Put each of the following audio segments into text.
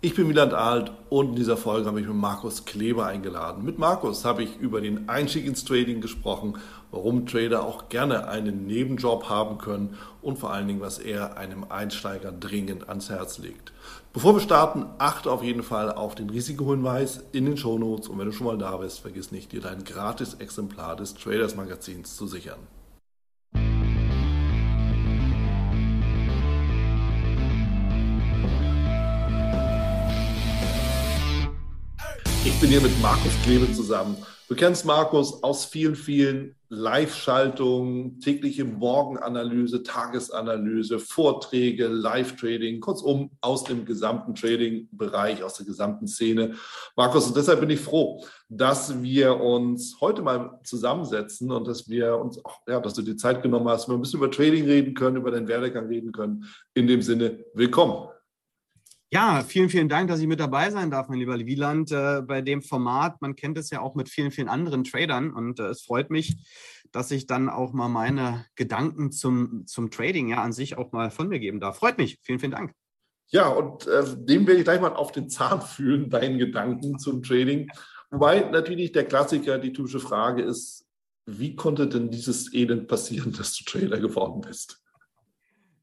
Ich bin Wieland Alt und in dieser Folge habe ich mit Markus Kleber eingeladen. Mit Markus habe ich über den Einstieg ins Trading gesprochen, warum Trader auch gerne einen Nebenjob haben können und vor allen Dingen, was er einem Einsteiger dringend ans Herz legt. Bevor wir starten, achte auf jeden Fall auf den Risikohinweis in den Shownotes und wenn du schon mal da bist, vergiss nicht, dir dein gratis Exemplar des Traders Magazins zu sichern. Ich bin hier mit Markus Klebe zusammen. Du kennst Markus aus vielen, vielen Live-Schaltungen, tägliche Morgenanalyse, Tagesanalyse, Vorträge, Live-Trading, kurzum aus dem gesamten Trading-Bereich, aus der gesamten Szene. Markus, und deshalb bin ich froh, dass wir uns heute mal zusammensetzen und dass wir uns, auch, ja, dass du die Zeit genommen hast, wir ein bisschen über Trading reden können, über den Werdegang reden können. In dem Sinne, willkommen. Ja, vielen, vielen Dank, dass ich mit dabei sein darf, mein lieber Wieland, äh, bei dem Format. Man kennt es ja auch mit vielen, vielen anderen Tradern und äh, es freut mich, dass ich dann auch mal meine Gedanken zum, zum Trading ja an sich auch mal von mir geben darf. Freut mich. Vielen, vielen Dank. Ja, und äh, dem werde ich gleich mal auf den Zahn fühlen, deinen Gedanken zum Trading. Wobei natürlich der Klassiker, die typische Frage ist, wie konnte denn dieses Elend passieren, dass du Trader geworden bist?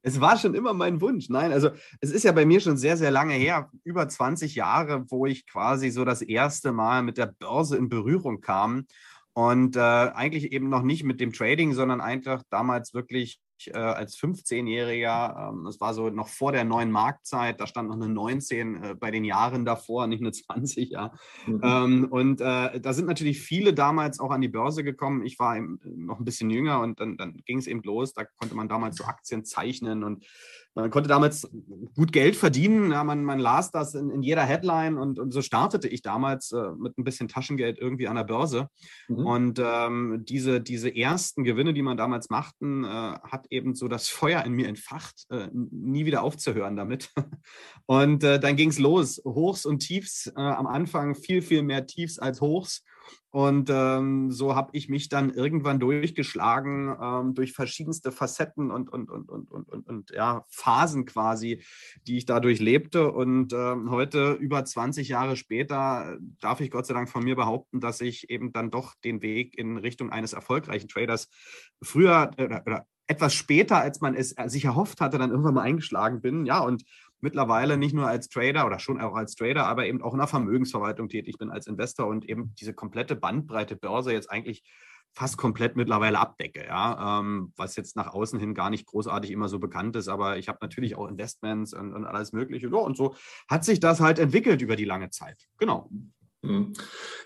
Es war schon immer mein Wunsch. Nein, also es ist ja bei mir schon sehr, sehr lange her, über 20 Jahre, wo ich quasi so das erste Mal mit der Börse in Berührung kam. Und äh, eigentlich eben noch nicht mit dem Trading, sondern einfach damals wirklich äh, als 15-Jähriger, ähm, das war so noch vor der neuen Marktzeit, da stand noch eine 19 äh, bei den Jahren davor, nicht eine 20, ja. Mhm. Ähm, und äh, da sind natürlich viele damals auch an die Börse gekommen. Ich war eben noch ein bisschen jünger und dann, dann ging es eben los. Da konnte man damals so Aktien zeichnen und man konnte damals gut Geld verdienen. Ja, man, man las das in, in jeder Headline und, und, so startete ich damals äh, mit ein bisschen Taschengeld irgendwie an der Börse. Mhm. Und ähm, diese, diese ersten Gewinne, die man damals machten, äh, hat eben so das Feuer in mir entfacht, äh, nie wieder aufzuhören damit. Und äh, dann ging es los. Hochs und Tiefs. Äh, am Anfang viel, viel mehr Tiefs als Hochs. Und ähm, so habe ich mich dann irgendwann durchgeschlagen ähm, durch verschiedenste Facetten und, und, und, und, und, und, und ja, Phasen quasi, die ich dadurch lebte. Und ähm, heute, über 20 Jahre später, darf ich Gott sei Dank von mir behaupten, dass ich eben dann doch den Weg in Richtung eines erfolgreichen Traders früher oder, oder etwas später, als man es sich erhofft hatte, dann irgendwann mal eingeschlagen bin. Ja, und mittlerweile nicht nur als Trader oder schon auch als Trader, aber eben auch in der Vermögensverwaltung tätig bin als Investor und eben diese komplette Bandbreite Börse jetzt eigentlich fast komplett mittlerweile abdecke, ja, ähm, was jetzt nach außen hin gar nicht großartig immer so bekannt ist, aber ich habe natürlich auch Investments und, und alles Mögliche. Ja, und so hat sich das halt entwickelt über die lange Zeit. Genau. Mhm.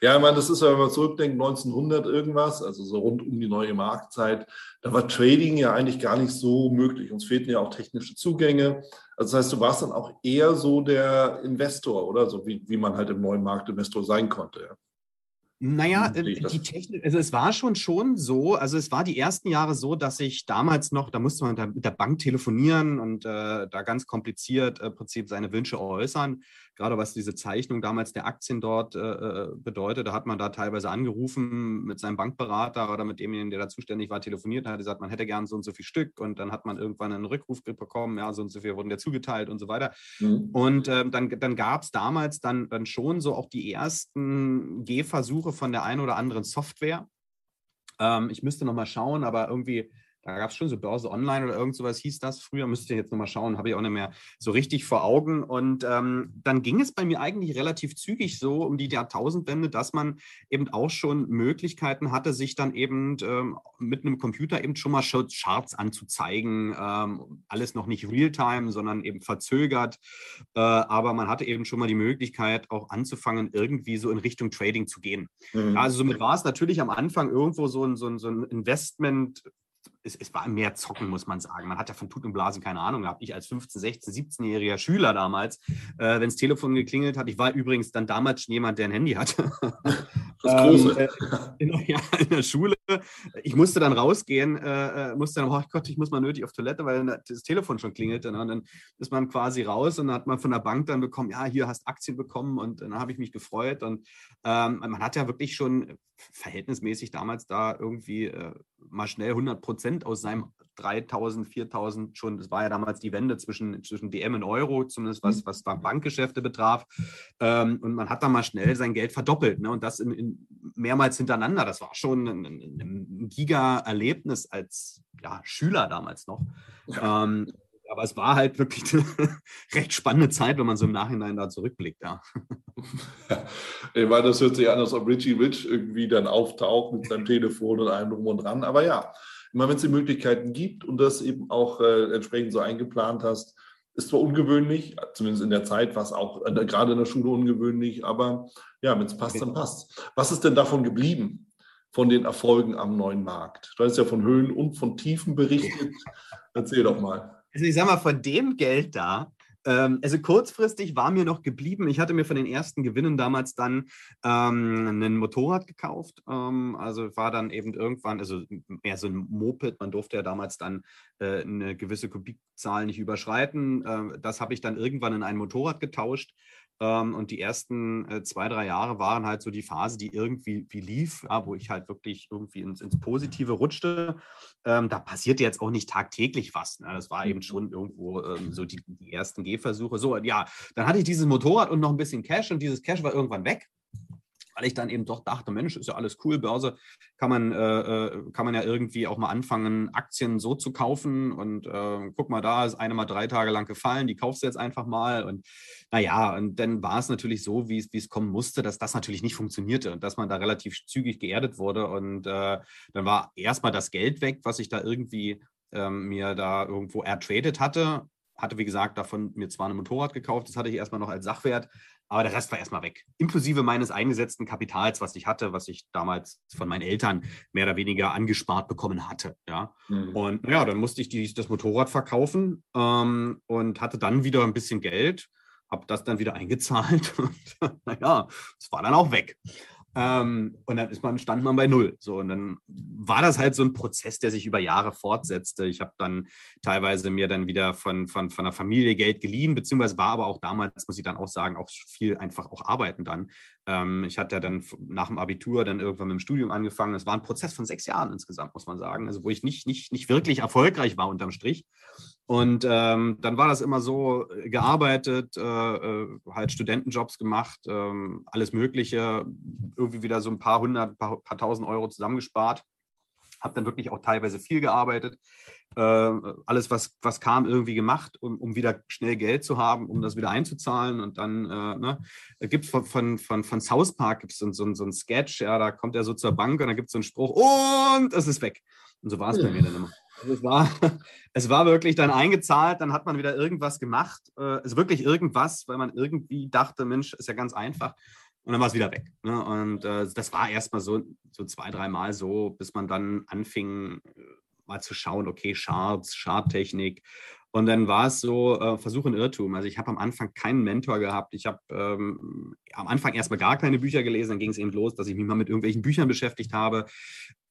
Ja, ich meine, das ist ja, wenn man zurückdenkt, 1900 irgendwas, also so rund um die neue Marktzeit, da war Trading ja eigentlich gar nicht so möglich. Uns fehlten ja auch technische Zugänge. Also das heißt, du warst dann auch eher so der Investor, oder? So wie, wie man halt im neuen Markt Investor sein konnte. Ja. Naja, äh, die Technik, also es war schon schon so, also es war die ersten Jahre so, dass ich damals noch, da musste man mit der Bank telefonieren und äh, da ganz kompliziert äh, im Prinzip seine Wünsche äußern gerade was diese Zeichnung damals der Aktien dort äh, äh, bedeutet, da hat man da teilweise angerufen mit seinem Bankberater oder mit demjenigen, der da zuständig war, telefoniert und hat gesagt, man hätte gern so und so viel Stück und dann hat man irgendwann einen Rückruf bekommen, ja, so und so viel wurden dir zugeteilt und so weiter. Mhm. Und äh, dann, dann gab es damals dann, dann schon so auch die ersten Gehversuche von der einen oder anderen Software. Ähm, ich müsste nochmal schauen, aber irgendwie da gab es schon so Börse Online oder irgend sowas hieß das. Früher müsste ich jetzt nochmal schauen, habe ich auch nicht mehr so richtig vor Augen. Und ähm, dann ging es bei mir eigentlich relativ zügig so um die Jahrtausendwende, dass man eben auch schon Möglichkeiten hatte, sich dann eben ähm, mit einem Computer eben schon mal Charts anzuzeigen. Ähm, alles noch nicht real-time, sondern eben verzögert. Äh, aber man hatte eben schon mal die Möglichkeit, auch anzufangen, irgendwie so in Richtung Trading zu gehen. Mhm. Also somit war es natürlich am Anfang irgendwo so ein, so ein, so ein Investment es, es, war mehr Zocken, muss man sagen. Man hat ja von Tut und Blasen keine Ahnung gehabt. Ich als 15, 16, 17-jähriger Schüler damals, äh, wenn das Telefon geklingelt hat, ich war übrigens dann damals schon jemand, der ein Handy hatte. Das große. ähm, äh, in, ja, in, der Schule. Ich musste dann rausgehen, äh, äh, musste dann, oh Gott, ich muss mal nötig auf Toilette, weil das Telefon schon klingelte. Ne? Und dann ist man quasi raus und dann hat man von der Bank dann bekommen, ja, hier hast Aktien bekommen und dann habe ich mich gefreut. Und ähm, man hat ja wirklich schon verhältnismäßig damals da irgendwie äh, mal schnell 100 Prozent aus seinem 3000, 4000 schon, das war ja damals die Wende zwischen, zwischen DM und Euro, zumindest was, mhm. was Bankgeschäfte betraf. Ähm, und man hat da mal schnell sein Geld verdoppelt ne? und das in, in mehrmals hintereinander. Das war schon ein, ein Giga-Erlebnis als ja, Schüler damals noch. Ja. Ähm, aber es war halt wirklich eine recht spannende Zeit, wenn man so im Nachhinein da zurückblickt. Ja. Ich meine, das hört sich an, als ob Richie Rich irgendwie dann auftaucht mit seinem Telefon und allem drum und dran. Aber ja, immer wenn es die Möglichkeiten gibt und das eben auch äh, entsprechend so eingeplant hast, ist zwar ungewöhnlich, zumindest in der Zeit war es auch äh, gerade in der Schule ungewöhnlich, aber ja, wenn es passt, dann passt. Was ist denn davon geblieben? Von den Erfolgen am neuen Markt. Du hast ja von Höhen und von Tiefen berichtet. Erzähl doch mal. Also ich sag mal, von dem Geld da, ähm, also kurzfristig war mir noch geblieben, ich hatte mir von den ersten Gewinnen damals dann ähm, ein Motorrad gekauft. Ähm, also war dann eben irgendwann, also mehr so ein Moped, man durfte ja damals dann äh, eine gewisse Kubikzahl nicht überschreiten. Äh, das habe ich dann irgendwann in ein Motorrad getauscht. Ähm, und die ersten äh, zwei, drei Jahre waren halt so die Phase, die irgendwie wie lief, ja, wo ich halt wirklich irgendwie ins, ins Positive rutschte. Ähm, da passierte jetzt auch nicht tagtäglich was. Ne? Das war eben mhm. schon irgendwo ähm, so die, die ersten Gehversuche. So, ja, dann hatte ich dieses Motorrad und noch ein bisschen Cash und dieses Cash war irgendwann weg weil ich dann eben doch dachte, Mensch, ist ja alles cool, Börse kann man, äh, äh, kann man ja irgendwie auch mal anfangen, Aktien so zu kaufen und äh, guck mal, da ist eine mal drei Tage lang gefallen, die kaufst du jetzt einfach mal und naja, und dann war es natürlich so, wie es kommen musste, dass das natürlich nicht funktionierte und dass man da relativ zügig geerdet wurde und äh, dann war erstmal das Geld weg, was ich da irgendwie ähm, mir da irgendwo ertradet hatte. Hatte, wie gesagt, davon mir zwar ein Motorrad gekauft, das hatte ich erstmal noch als Sachwert, aber der Rest war erstmal weg. Inklusive meines eingesetzten Kapitals, was ich hatte, was ich damals von meinen Eltern mehr oder weniger angespart bekommen hatte. Ja. Mhm. Und ja, dann musste ich die, das Motorrad verkaufen ähm, und hatte dann wieder ein bisschen Geld, habe das dann wieder eingezahlt und naja, es war dann auch weg. Ähm, und dann ist man, stand man bei null. So, und dann war das halt so ein Prozess, der sich über Jahre fortsetzte. Ich habe dann teilweise mir dann wieder von, von, von der Familie Geld geliehen, beziehungsweise war aber auch damals, muss ich dann auch sagen, auch viel einfach auch arbeiten dann. Ähm, ich hatte dann nach dem Abitur dann irgendwann mit dem Studium angefangen. Es war ein Prozess von sechs Jahren insgesamt, muss man sagen. Also wo ich nicht, nicht, nicht wirklich erfolgreich war unterm Strich. Und ähm, dann war das immer so gearbeitet, äh, äh, halt Studentenjobs gemacht, äh, alles Mögliche, irgendwie wieder so ein paar hundert, paar, paar tausend Euro zusammengespart. Habe dann wirklich auch teilweise viel gearbeitet. Äh, alles, was, was kam, irgendwie gemacht, um, um wieder schnell Geld zu haben, um das wieder einzuzahlen. Und dann äh, ne, gibt es von, von, von, von South Park gibt's so, so, so ein Sketch, ja, da kommt er so zur Bank und dann gibt es so einen Spruch und es ist weg. Und so war es bei mir dann immer. Also es, war, es war wirklich dann eingezahlt, dann hat man wieder irgendwas gemacht. Äh, also wirklich irgendwas, weil man irgendwie dachte, Mensch, ist ja ganz einfach. Und dann war es wieder weg. Ne? Und äh, das war erstmal so, so zwei, dreimal so, bis man dann anfing, äh, mal zu schauen, okay, Charts, Charttechnik. Und dann war es so äh, Versuch und Irrtum. Also ich habe am Anfang keinen Mentor gehabt. Ich habe ähm, am Anfang erstmal gar keine Bücher gelesen. Dann ging es eben los, dass ich mich mal mit irgendwelchen Büchern beschäftigt habe.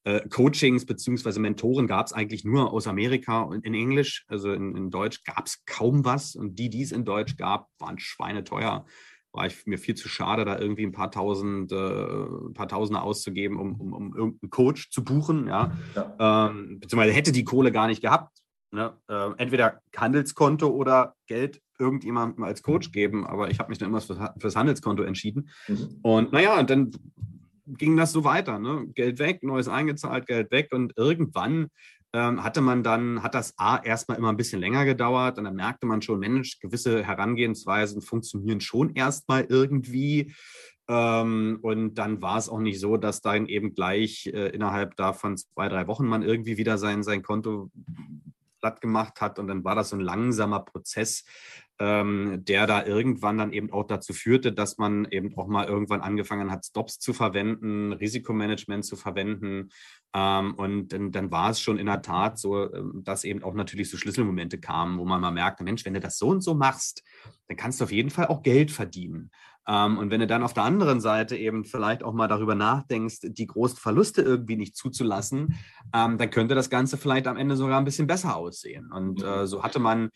Äh, Coachings bzw. Mentoren gab es eigentlich nur aus Amerika und in Englisch. Also in, in Deutsch gab es kaum was. Und die, die es in Deutsch gab, waren schweineteuer. War ich mir viel zu schade, da irgendwie ein paar tausend, äh, ein paar Tausende auszugeben, um, um, um irgendeinen Coach zu buchen. Ja? ja. Ähm, beziehungsweise hätte die Kohle gar nicht gehabt. Ne? Äh, entweder Handelskonto oder Geld irgendjemandem als Coach geben, aber ich habe mich dann immer fürs, fürs Handelskonto entschieden. Mhm. Und naja, dann ging das so weiter. Ne? Geld weg, Neues eingezahlt, Geld weg und irgendwann ähm, hatte man dann, hat das A erstmal immer ein bisschen länger gedauert und dann merkte man schon, Mensch, gewisse Herangehensweisen funktionieren schon erstmal irgendwie. Ähm, und dann war es auch nicht so, dass dann eben gleich äh, innerhalb davon zwei, drei Wochen man irgendwie wieder sein, sein Konto platt gemacht hat und dann war das so ein langsamer Prozess, ähm, der da irgendwann dann eben auch dazu führte, dass man eben auch mal irgendwann angefangen hat, Stops zu verwenden, Risikomanagement zu verwenden. Ähm, und dann, dann, war es schon in der Tat so, ähm, dass eben auch natürlich so Schlüsselmomente kamen, wo man mal merkte, Mensch, wenn du das so und so machst, dann kannst du auf jeden Fall auch Geld verdienen. Ähm, und wenn du dann auf der anderen Seite eben vielleicht auch mal darüber nachdenkst, die großen Verluste irgendwie nicht zuzulassen, ähm, dann könnte das Ganze vielleicht am Ende sogar ein bisschen besser aussehen. Und äh, so hatte man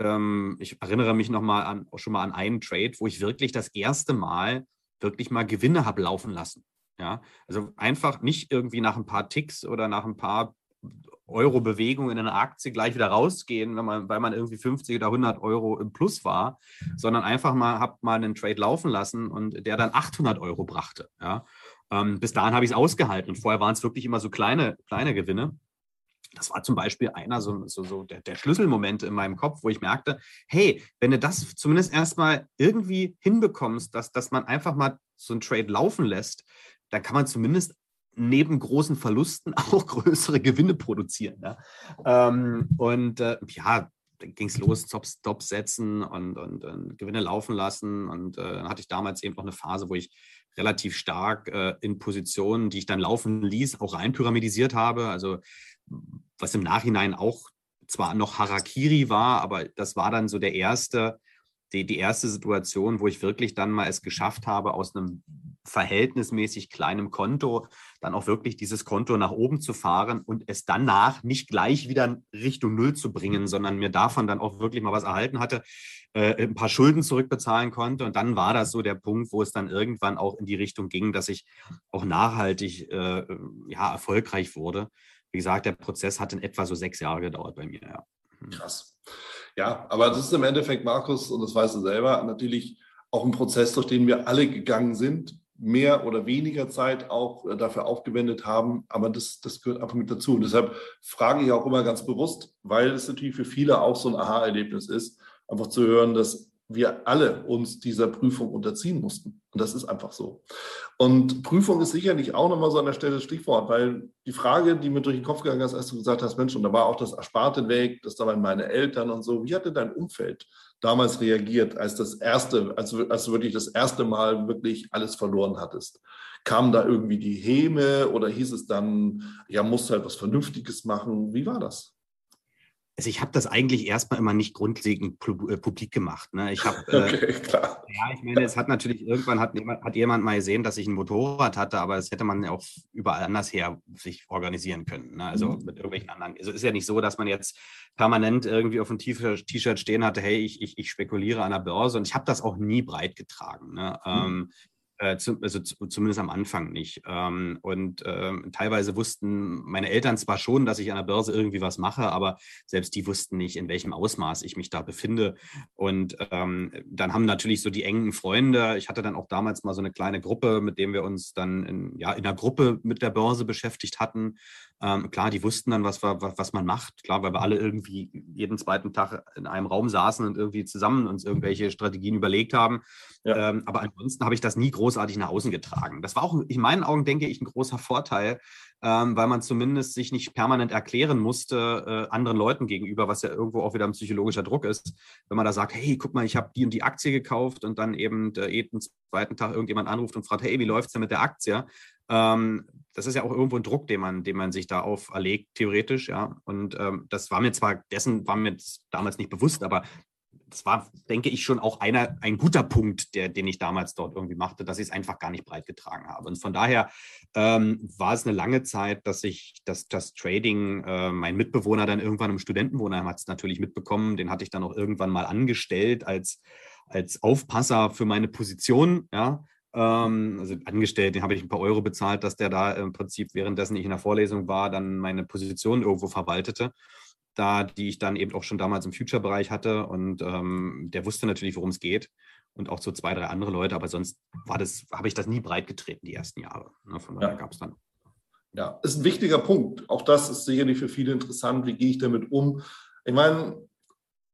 ähm, ich erinnere mich noch mal an, schon mal an einen Trade, wo ich wirklich das erste Mal wirklich mal Gewinne habe laufen lassen. Ja, also einfach nicht irgendwie nach ein paar Ticks oder nach ein paar Euro Bewegung in einer Aktie gleich wieder rausgehen, wenn man, weil man irgendwie 50 oder 100 Euro im Plus war, sondern einfach mal, habe mal einen Trade laufen lassen und der dann 800 Euro brachte. Ja. Ähm, bis dahin habe ich es ausgehalten und vorher waren es wirklich immer so kleine, kleine Gewinne das war zum Beispiel einer so, so, so der, der Schlüsselmomente in meinem Kopf, wo ich merkte, hey, wenn du das zumindest erstmal irgendwie hinbekommst, dass, dass man einfach mal so einen Trade laufen lässt, dann kann man zumindest neben großen Verlusten auch größere Gewinne produzieren. Ja? Ähm, und äh, ja, dann ging es los, Stops setzen und, und, und, Gewinne laufen lassen. Und äh, dann hatte ich damals eben noch eine Phase, wo ich relativ stark äh, in Positionen, die ich dann laufen ließ, auch rein pyramidisiert habe. Also was im Nachhinein auch zwar noch Harakiri war, aber das war dann so der erste, die, die erste Situation, wo ich wirklich dann mal es geschafft habe, aus einem verhältnismäßig kleinem Konto dann auch wirklich dieses Konto nach oben zu fahren und es danach nicht gleich wieder Richtung Null zu bringen, sondern mir davon dann auch wirklich mal was erhalten hatte, äh, ein paar Schulden zurückbezahlen konnte. Und dann war das so der Punkt, wo es dann irgendwann auch in die Richtung ging, dass ich auch nachhaltig äh, ja, erfolgreich wurde. Wie gesagt, der Prozess hat in etwa so sechs Jahre gedauert bei mir. Ja. Hm. Krass. Ja, aber das ist im Endeffekt, Markus, und das weißt du selber, natürlich auch ein Prozess, durch den wir alle gegangen sind, mehr oder weniger Zeit auch äh, dafür aufgewendet haben. Aber das, das gehört einfach mit dazu. Und deshalb frage ich auch immer ganz bewusst, weil es natürlich für viele auch so ein Aha-Erlebnis ist, einfach zu hören, dass wir alle uns dieser Prüfung unterziehen mussten. Und das ist einfach so. Und Prüfung ist sicherlich auch nochmal so an der Stelle das Stichwort, weil die Frage, die mir durch den Kopf gegangen ist, als du gesagt hast, Mensch, und da war auch das Ersparte weg, das da waren meine Eltern und so. Wie hatte dein Umfeld damals reagiert, als das erste, als, als du wirklich das erste Mal wirklich alles verloren hattest? Kam da irgendwie die Häme oder hieß es dann, ja, musst halt was Vernünftiges machen? Wie war das? Also ich habe das eigentlich erstmal immer nicht grundlegend äh, publik gemacht. Ne? Ich habe, äh, okay, klar. Ja, ich meine, es hat natürlich irgendwann hat, hat jemand mal gesehen, dass ich ein Motorrad hatte, aber das hätte man ja auch überall anders her sich organisieren können. Ne? Also mhm. mit irgendwelchen anderen. Also ist ja nicht so, dass man jetzt permanent irgendwie auf einem T-Shirt stehen hatte, hey, ich, ich, ich spekuliere an der Börse und ich habe das auch nie breit getragen. Ne? Mhm. Ähm, äh, zu, also zu, zumindest am Anfang nicht. Ähm, und ähm, teilweise wussten meine Eltern zwar schon, dass ich an der Börse irgendwie was mache, aber selbst die wussten nicht, in welchem Ausmaß ich mich da befinde. Und ähm, dann haben natürlich so die engen Freunde, ich hatte dann auch damals mal so eine kleine Gruppe, mit dem wir uns dann in, ja, in der Gruppe mit der Börse beschäftigt hatten. Ähm, klar, die wussten dann, was, was, was man macht. Klar, weil wir alle irgendwie jeden zweiten Tag in einem Raum saßen und irgendwie zusammen uns irgendwelche Strategien überlegt haben. Ja. Ähm, aber ansonsten habe ich das nie großartig nach außen getragen. Das war auch in meinen Augen, denke ich, ein großer Vorteil, ähm, weil man zumindest sich nicht permanent erklären musste äh, anderen Leuten gegenüber, was ja irgendwo auch wieder ein psychologischer Druck ist. Wenn man da sagt, hey, guck mal, ich habe die und die Aktie gekauft und dann eben äh, jeden zweiten Tag irgendjemand anruft und fragt, hey, wie läuft es denn mit der Aktie? Ähm, das ist ja auch irgendwo ein Druck, den man, den man sich da auferlegt, theoretisch, ja. Und ähm, das war mir zwar, dessen war mir damals nicht bewusst, aber das war, denke ich, schon auch einer, ein guter Punkt, der, den ich damals dort irgendwie machte, dass ich es einfach gar nicht breit getragen habe. Und von daher ähm, war es eine lange Zeit, dass ich das, das Trading, äh, mein Mitbewohner dann irgendwann im Studentenwohnheim hat es natürlich mitbekommen, den hatte ich dann auch irgendwann mal angestellt als, als Aufpasser für meine Position, ja. Ähm, also angestellt, den habe ich ein paar Euro bezahlt, dass der da im Prinzip währenddessen ich in der Vorlesung war, dann meine Position irgendwo verwaltete da, die ich dann eben auch schon damals im Future-Bereich hatte. Und ähm, der wusste natürlich, worum es geht. Und auch so zwei, drei andere Leute, aber sonst war das, habe ich das nie breit getreten, die ersten Jahre. Ne? Von daher ja. gab es dann. Ja, ist ein wichtiger Punkt. Auch das ist sicherlich für viele interessant. Wie gehe ich damit um? Ich meine,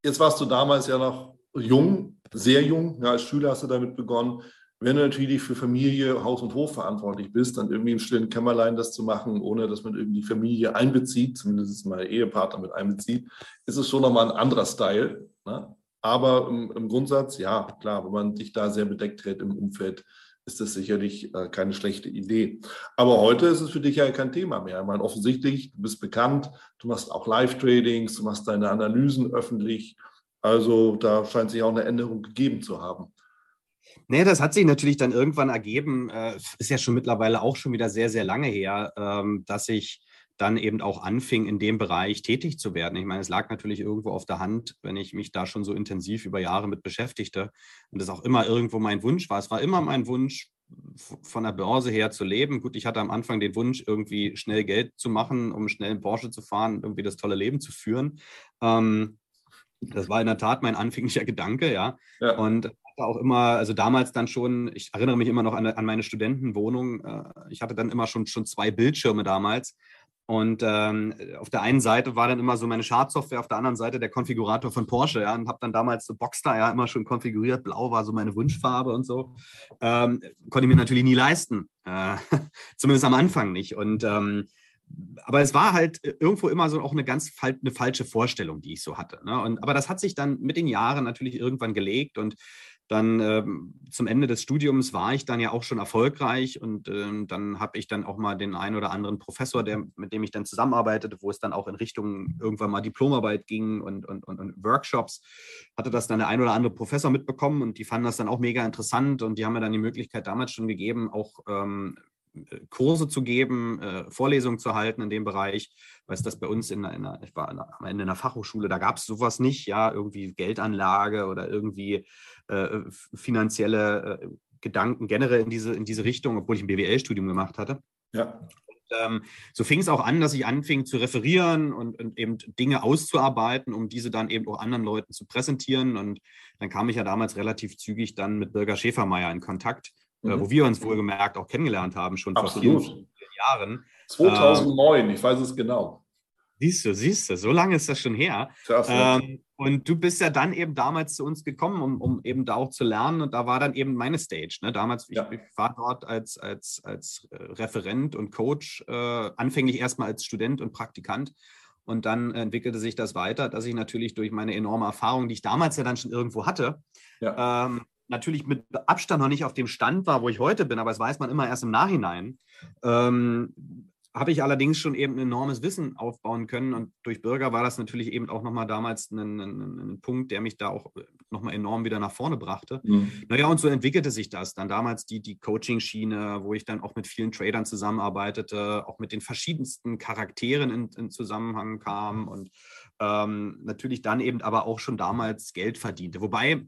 jetzt warst du damals ja noch jung, sehr jung. Ja, als Schüler hast du damit begonnen. Wenn du natürlich für Familie, Haus und Hof verantwortlich bist, dann irgendwie im stillen Kämmerlein das zu machen, ohne dass man irgendwie die Familie einbezieht, zumindest mal Ehepartner mit einbezieht, ist es schon nochmal ein anderer Style. Ne? Aber im, im, Grundsatz, ja, klar, wenn man dich da sehr bedeckt hält im Umfeld, ist das sicherlich äh, keine schlechte Idee. Aber heute ist es für dich ja kein Thema mehr. Ich meine, offensichtlich, du bist bekannt, du machst auch Live-Tradings, du machst deine Analysen öffentlich. Also da scheint sich auch eine Änderung gegeben zu haben. Nee, das hat sich natürlich dann irgendwann ergeben, äh, ist ja schon mittlerweile auch schon wieder sehr, sehr lange her, ähm, dass ich dann eben auch anfing, in dem Bereich tätig zu werden. Ich meine, es lag natürlich irgendwo auf der Hand, wenn ich mich da schon so intensiv über Jahre mit beschäftigte und das auch immer irgendwo mein Wunsch war. Es war immer mein Wunsch, von der Börse her zu leben. Gut, ich hatte am Anfang den Wunsch, irgendwie schnell Geld zu machen, um schnell in Porsche zu fahren, irgendwie das tolle Leben zu führen. Ähm, das war in der Tat mein anfänglicher Gedanke, ja. ja. Und hatte auch immer, also damals dann schon, ich erinnere mich immer noch an, an meine Studentenwohnung. Äh, ich hatte dann immer schon, schon zwei Bildschirme damals und ähm, auf der einen Seite war dann immer so meine Schadsoftware, auf der anderen Seite der Konfigurator von Porsche. Ja, und habe dann damals so Boxster ja immer schon konfiguriert. Blau war so meine Wunschfarbe und so. Ähm, konnte ich mir natürlich nie leisten. Äh, zumindest am Anfang nicht. Und ähm, aber es war halt irgendwo immer so auch eine ganz eine falsche Vorstellung, die ich so hatte. Ne? Und, aber das hat sich dann mit den Jahren natürlich irgendwann gelegt und dann ähm, zum Ende des Studiums war ich dann ja auch schon erfolgreich und ähm, dann habe ich dann auch mal den einen oder anderen Professor, der, mit dem ich dann zusammenarbeitete, wo es dann auch in Richtung irgendwann mal Diplomarbeit ging und, und, und, und Workshops, hatte das dann der ein oder andere Professor mitbekommen und die fanden das dann auch mega interessant und die haben mir dann die Möglichkeit damals schon gegeben, auch ähm, Kurse zu geben, äh, Vorlesungen zu halten in dem Bereich. Weiß das bei uns in, in, ich war am Ende in der Fachhochschule, da gab es sowas nicht, ja, irgendwie Geldanlage oder irgendwie äh, finanzielle äh, Gedanken generell in diese, in diese Richtung, obwohl ich ein BWL-Studium gemacht hatte. Ja. ähm, so fing es auch an, dass ich anfing zu referieren und, und, eben Dinge auszuarbeiten, um diese dann eben auch anderen Leuten zu präsentieren. Und dann kam ich ja damals relativ zügig dann mit Birger Schäfermeier in Kontakt, äh, mhm. äh, wo wir uns wohlgemerkt auch kennengelernt haben, schon Absolut. vor vielen, Jahren. 2009, äh, ich weiß es genau. Siehst du, siehst du, so lange ist das schon her. Ähm, und du bist ja dann eben damals zu uns gekommen, um, um eben da auch zu lernen. Und da war dann eben meine Stage. Ne? Damals, ja. ich, ich, war dort als, als, als äh, Referent und Coach, äh, anfänglich erstmal als Student und Praktikant. Und dann entwickelte sich das weiter, dass ich natürlich durch meine enorme Erfahrung, die ich damals ja dann schon irgendwo hatte, ja. ähm, natürlich mit Abstand noch nicht auf dem Stand war, wo ich heute bin, aber das weiß man immer erst im Nachhinein, ähm, habe ich allerdings schon eben ein enormes Wissen aufbauen können. Und durch Bürger war das natürlich eben auch nochmal damals ein, ein, ein, Punkt, der mich da auch nochmal enorm wieder nach vorne brachte. Mhm. Naja, und so entwickelte sich das. Dann damals die, die Coaching-Schiene, wo ich dann auch mit vielen Tradern zusammenarbeitete, auch mit den verschiedensten Charakteren in, in Zusammenhang kam und ähm, natürlich dann eben aber auch schon damals Geld verdiente. Wobei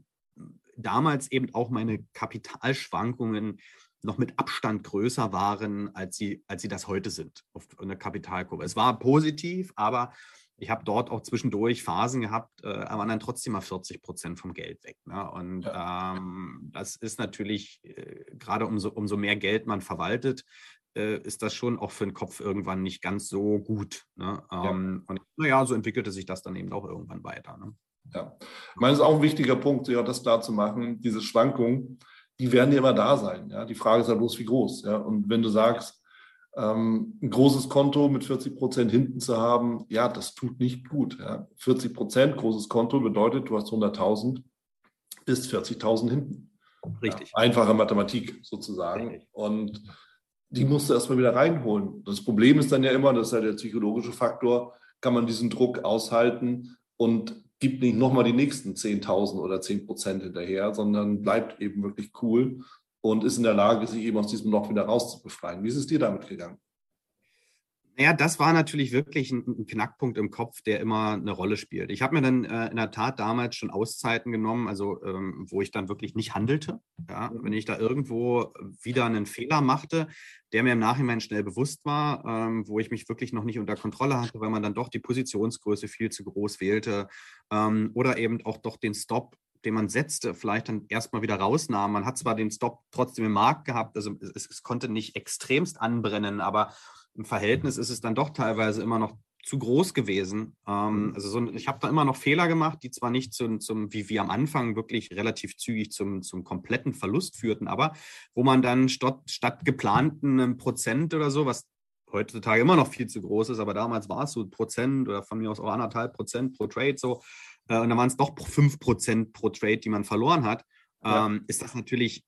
damals eben auch meine Kapitalschwankungen noch mit Abstand größer waren, als sie, als sie das heute sind auf einer Kapitalkurve. Es war positiv, aber ich habe dort auch zwischendurch Phasen gehabt, äh, aber dann trotzdem mal 40 Prozent vom Geld weg. Ne? Und ja. ähm, das ist natürlich, äh, gerade umso, umso mehr Geld man verwaltet, äh, ist das schon auch für den Kopf irgendwann nicht ganz so gut. Ne? Ähm, ja. Und naja, so entwickelte sich das dann eben auch irgendwann weiter. Ne? Ja, ich meine, das ist auch ein wichtiger Punkt, ja, das klar zu machen, diese Schwankungen die werden ja immer da sein. Ja? Die Frage ist ja bloß, wie groß. Ja? Und wenn du sagst, ähm, ein großes Konto mit 40 Prozent hinten zu haben, ja, das tut nicht gut. Ja? 40 Prozent großes Konto bedeutet, du hast 100.000 bis 40.000 hinten. Richtig. Ja, einfache Mathematik sozusagen. Richtig. Und die musst du erstmal wieder reinholen. Das Problem ist dann ja immer, das ist ja der psychologische Faktor, kann man diesen Druck aushalten und gibt nicht nochmal die nächsten 10.000 oder 10 Prozent hinterher, sondern bleibt eben wirklich cool und ist in der Lage, sich eben aus diesem Loch wieder rauszubefreien. Wie ist es dir damit gegangen? Naja, das war natürlich wirklich ein, ein, Knackpunkt im Kopf, der immer eine Rolle spielt. Ich habe mir dann äh, in der Tat damals schon Auszeiten genommen, also ähm, wo ich dann wirklich nicht handelte. Ja? Wenn ich da irgendwo wieder einen Fehler machte, der mir im Nachhinein schnell bewusst war, ähm, wo ich mich wirklich noch nicht unter Kontrolle hatte, weil man dann doch die Positionsgröße viel zu groß wählte ähm, oder eben auch doch den Stop den man setzte, vielleicht dann erstmal wieder rausnahm. Man hat zwar den Stop trotzdem im Markt gehabt, also es, es konnte nicht extremst anbrennen, aber im Verhältnis ist es dann doch teilweise immer noch zu groß gewesen. Ähm, mhm. also so, ich habe da immer noch Fehler gemacht, die zwar nicht zum, zum wie, wie am Anfang wirklich relativ zügig zum, zum kompletten Verlust führten, aber wo man dann statt, statt geplanten Prozent oder so, was heutzutage immer noch viel zu groß ist, aber damals war es so Prozent oder von mir aus auch anderthalb Prozent pro Trade so, äh, und dann waren es doch 5% pro Trade, die man verloren hat, ähm, ist das natürlich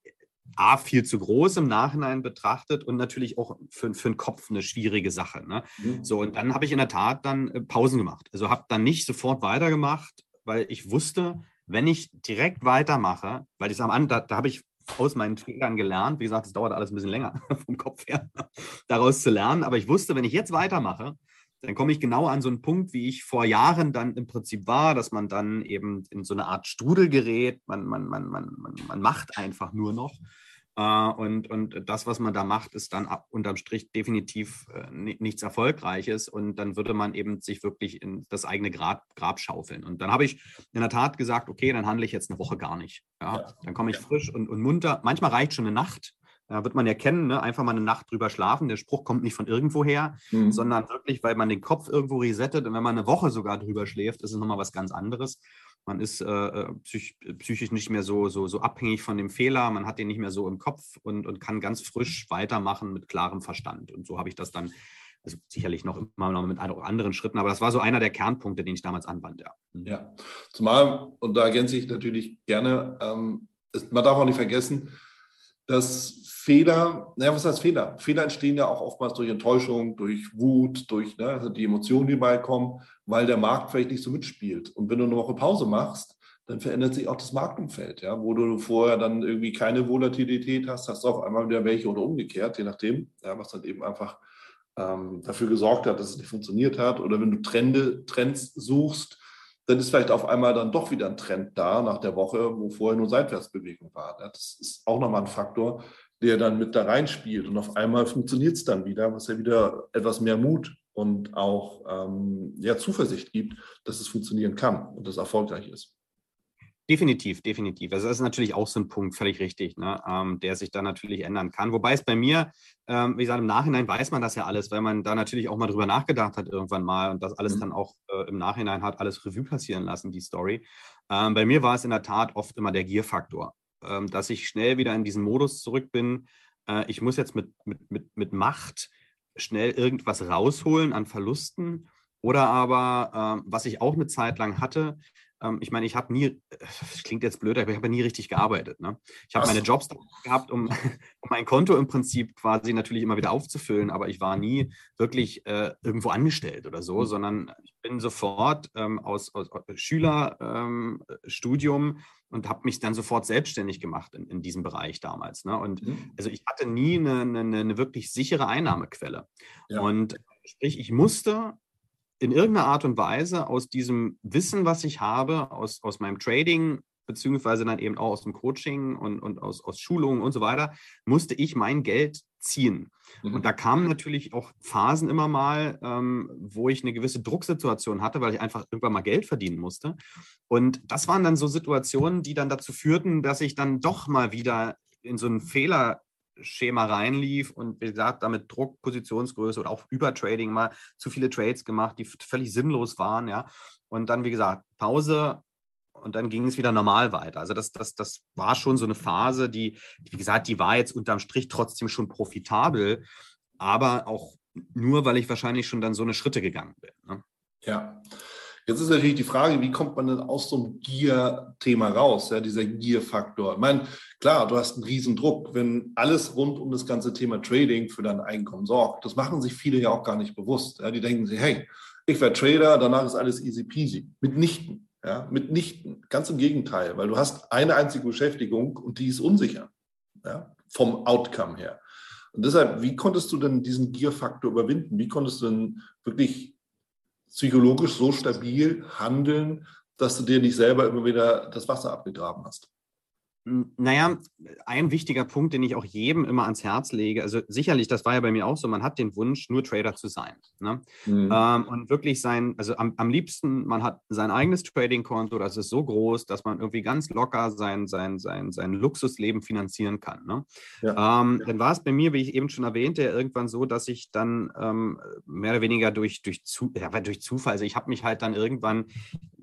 A, viel zu groß im Nachhinein betrachtet und natürlich auch für, für den Kopf eine schwierige Sache. Ne? Mhm. So, und dann habe ich in der Tat dann äh, Pausen gemacht. Also habe dann nicht sofort weitergemacht, weil ich wusste, wenn ich direkt weitermache, weil ich am Anfang, da, da habe ich aus meinen Fehlern gelernt. Wie gesagt, es dauert alles ein bisschen länger vom Kopf her, daraus zu lernen. Aber ich wusste, wenn ich jetzt weitermache, dann komme ich genau an so einen Punkt, wie ich vor Jahren dann im Prinzip war, dass man dann eben in so eine Art Strudel gerät. Man, man, man, man, man, man macht einfach nur noch. Äh, und, und das, was man da macht, ist dann ab, unterm Strich definitiv äh, nichts Erfolgreiches. Und dann würde man eben sich wirklich in das eigene Grab, Grab schaufeln. Und dann habe ich in der Tat gesagt, okay, dann handle ich jetzt eine Woche gar nicht. Ja? Dann komme ich frisch und, und munter. Manchmal reicht schon eine Nacht. Da wird man ja kennen, ne? einfach mal eine Nacht drüber schlafen. Der Spruch kommt nicht von irgendwo her, mhm. sondern wirklich, weil man den Kopf irgendwo resettet. Und wenn man eine Woche sogar drüber schläft, ist es nochmal was ganz anderes. Man ist äh, äh, psych psychisch nicht mehr so, so, so abhängig von dem Fehler, man hat den nicht mehr so im Kopf und, und kann ganz frisch weitermachen mit klarem Verstand. Und so habe ich das dann, also sicherlich noch immer noch mit anderen Schritten, aber das war so einer der Kernpunkte, den ich damals anwandte. Ja, mhm. ja. zumal, und da ergänze ich natürlich gerne, ähm, ist, man darf auch nicht vergessen, dass Fehler, naja, was heißt Fehler? Fehler entstehen ja auch oftmals durch Enttäuschung, durch Wut, durch ne, also die Emotionen, die beikommen, weil der Markt vielleicht nicht so mitspielt. Und wenn du eine Woche Pause machst, dann verändert sich auch das Marktumfeld, ja, wo du vorher dann irgendwie keine Volatilität hast, hast du auf einmal wieder welche oder umgekehrt, je nachdem, ja, was dann eben einfach ähm, dafür gesorgt hat, dass es nicht funktioniert hat. Oder wenn du Trende, Trends suchst, dann ist vielleicht auf einmal dann doch wieder ein Trend da nach der Woche, wo vorher nur Seitwärtsbewegung war. Das ist auch nochmal ein Faktor, der dann mit da reinspielt. Und auf einmal funktioniert es dann wieder, was ja wieder etwas mehr Mut und auch ähm, ja, Zuversicht gibt, dass es funktionieren kann und das erfolgreich ist. Definitiv, definitiv. Also das ist natürlich auch so ein Punkt, völlig richtig, ne? ähm, der sich dann natürlich ändern kann. Wobei es bei mir, ähm, wie gesagt, im Nachhinein weiß man das ja alles, weil man da natürlich auch mal drüber nachgedacht hat irgendwann mal und das alles mhm. dann auch äh, im Nachhinein hat alles Revue passieren lassen, die Story. Ähm, bei mir war es in der Tat oft immer der Gierfaktor, ähm, dass ich schnell wieder in diesen Modus zurück bin. Äh, ich muss jetzt mit, mit, mit, mit Macht schnell irgendwas rausholen an Verlusten. Oder aber, äh, was ich auch eine Zeit lang hatte, ähm, ich meine, ich habe nie, das klingt jetzt blöd, aber ich habe nie richtig gearbeitet. Ne? Ich habe meine Jobs gehabt, um, um, mein Konto im Prinzip quasi natürlich immer wieder aufzufüllen, aber ich war nie wirklich äh, irgendwo angestellt oder so, mhm. sondern ich bin sofort ähm, aus, aus, aus Schülerstudium ähm, und habe mich dann sofort selbstständig gemacht in, in diesem Bereich damals. Ne? Und mhm. also ich hatte nie eine, eine, eine wirklich sichere Einnahmequelle. Ja. Und sprich, ich musste in irgendeiner Art und Weise aus diesem Wissen, was ich habe, aus, aus meinem Trading, beziehungsweise dann eben auch aus dem Coaching und, und aus, aus Schulungen und so weiter, musste ich mein Geld ziehen. Mhm. Und da kamen natürlich auch Phasen immer mal, ähm, wo ich eine gewisse Drucksituation hatte, weil ich einfach irgendwann mal Geld verdienen musste. Und das waren dann so Situationen, die dann dazu führten, dass ich dann doch mal wieder in so einen Fehler Schema reinlief und wie gesagt, damit Druck, Positionsgröße oder auch Übertrading mal zu viele Trades gemacht, die völlig sinnlos waren, ja. Und dann, wie gesagt, Pause und dann ging es wieder normal weiter. Also das, das, das war schon so eine Phase, die, wie gesagt, die war jetzt unterm Strich trotzdem schon profitabel, aber auch nur, weil ich wahrscheinlich schon dann so eine Schritte gegangen bin. Ne? Ja. Jetzt ist natürlich die Frage, wie kommt man denn aus so einem Gier-Thema raus, ja, dieser Gier-Faktor? Ich meine, klar, du hast einen riesen Druck, wenn alles rund um das ganze Thema Trading für dein Einkommen sorgt. Das machen sich viele ja auch gar nicht bewusst. Ja. Die denken sich, hey, ich werde Trader, danach ist alles easy peasy. Mitnichten. Ja, mitnichten. Ganz im Gegenteil, weil du hast eine einzige Beschäftigung und die ist unsicher. Ja, vom Outcome her. Und deshalb, wie konntest du denn diesen Gier-Faktor überwinden? Wie konntest du denn wirklich psychologisch so stabil handeln, dass du dir nicht selber immer wieder das Wasser abgegraben hast? Naja, ein wichtiger Punkt, den ich auch jedem immer ans Herz lege, also sicherlich, das war ja bei mir auch so, man hat den Wunsch, nur Trader zu sein. Ne? Mhm. Ähm, und wirklich sein, also am, am liebsten, man hat sein eigenes Trading-Konto, das ist so groß, dass man irgendwie ganz locker sein, sein, sein, sein Luxusleben finanzieren kann. Ne? Ja. Ähm, dann war es bei mir, wie ich eben schon erwähnte, irgendwann so, dass ich dann ähm, mehr oder weniger durch, durch, zu, ja, durch Zufall, also ich habe mich halt dann irgendwann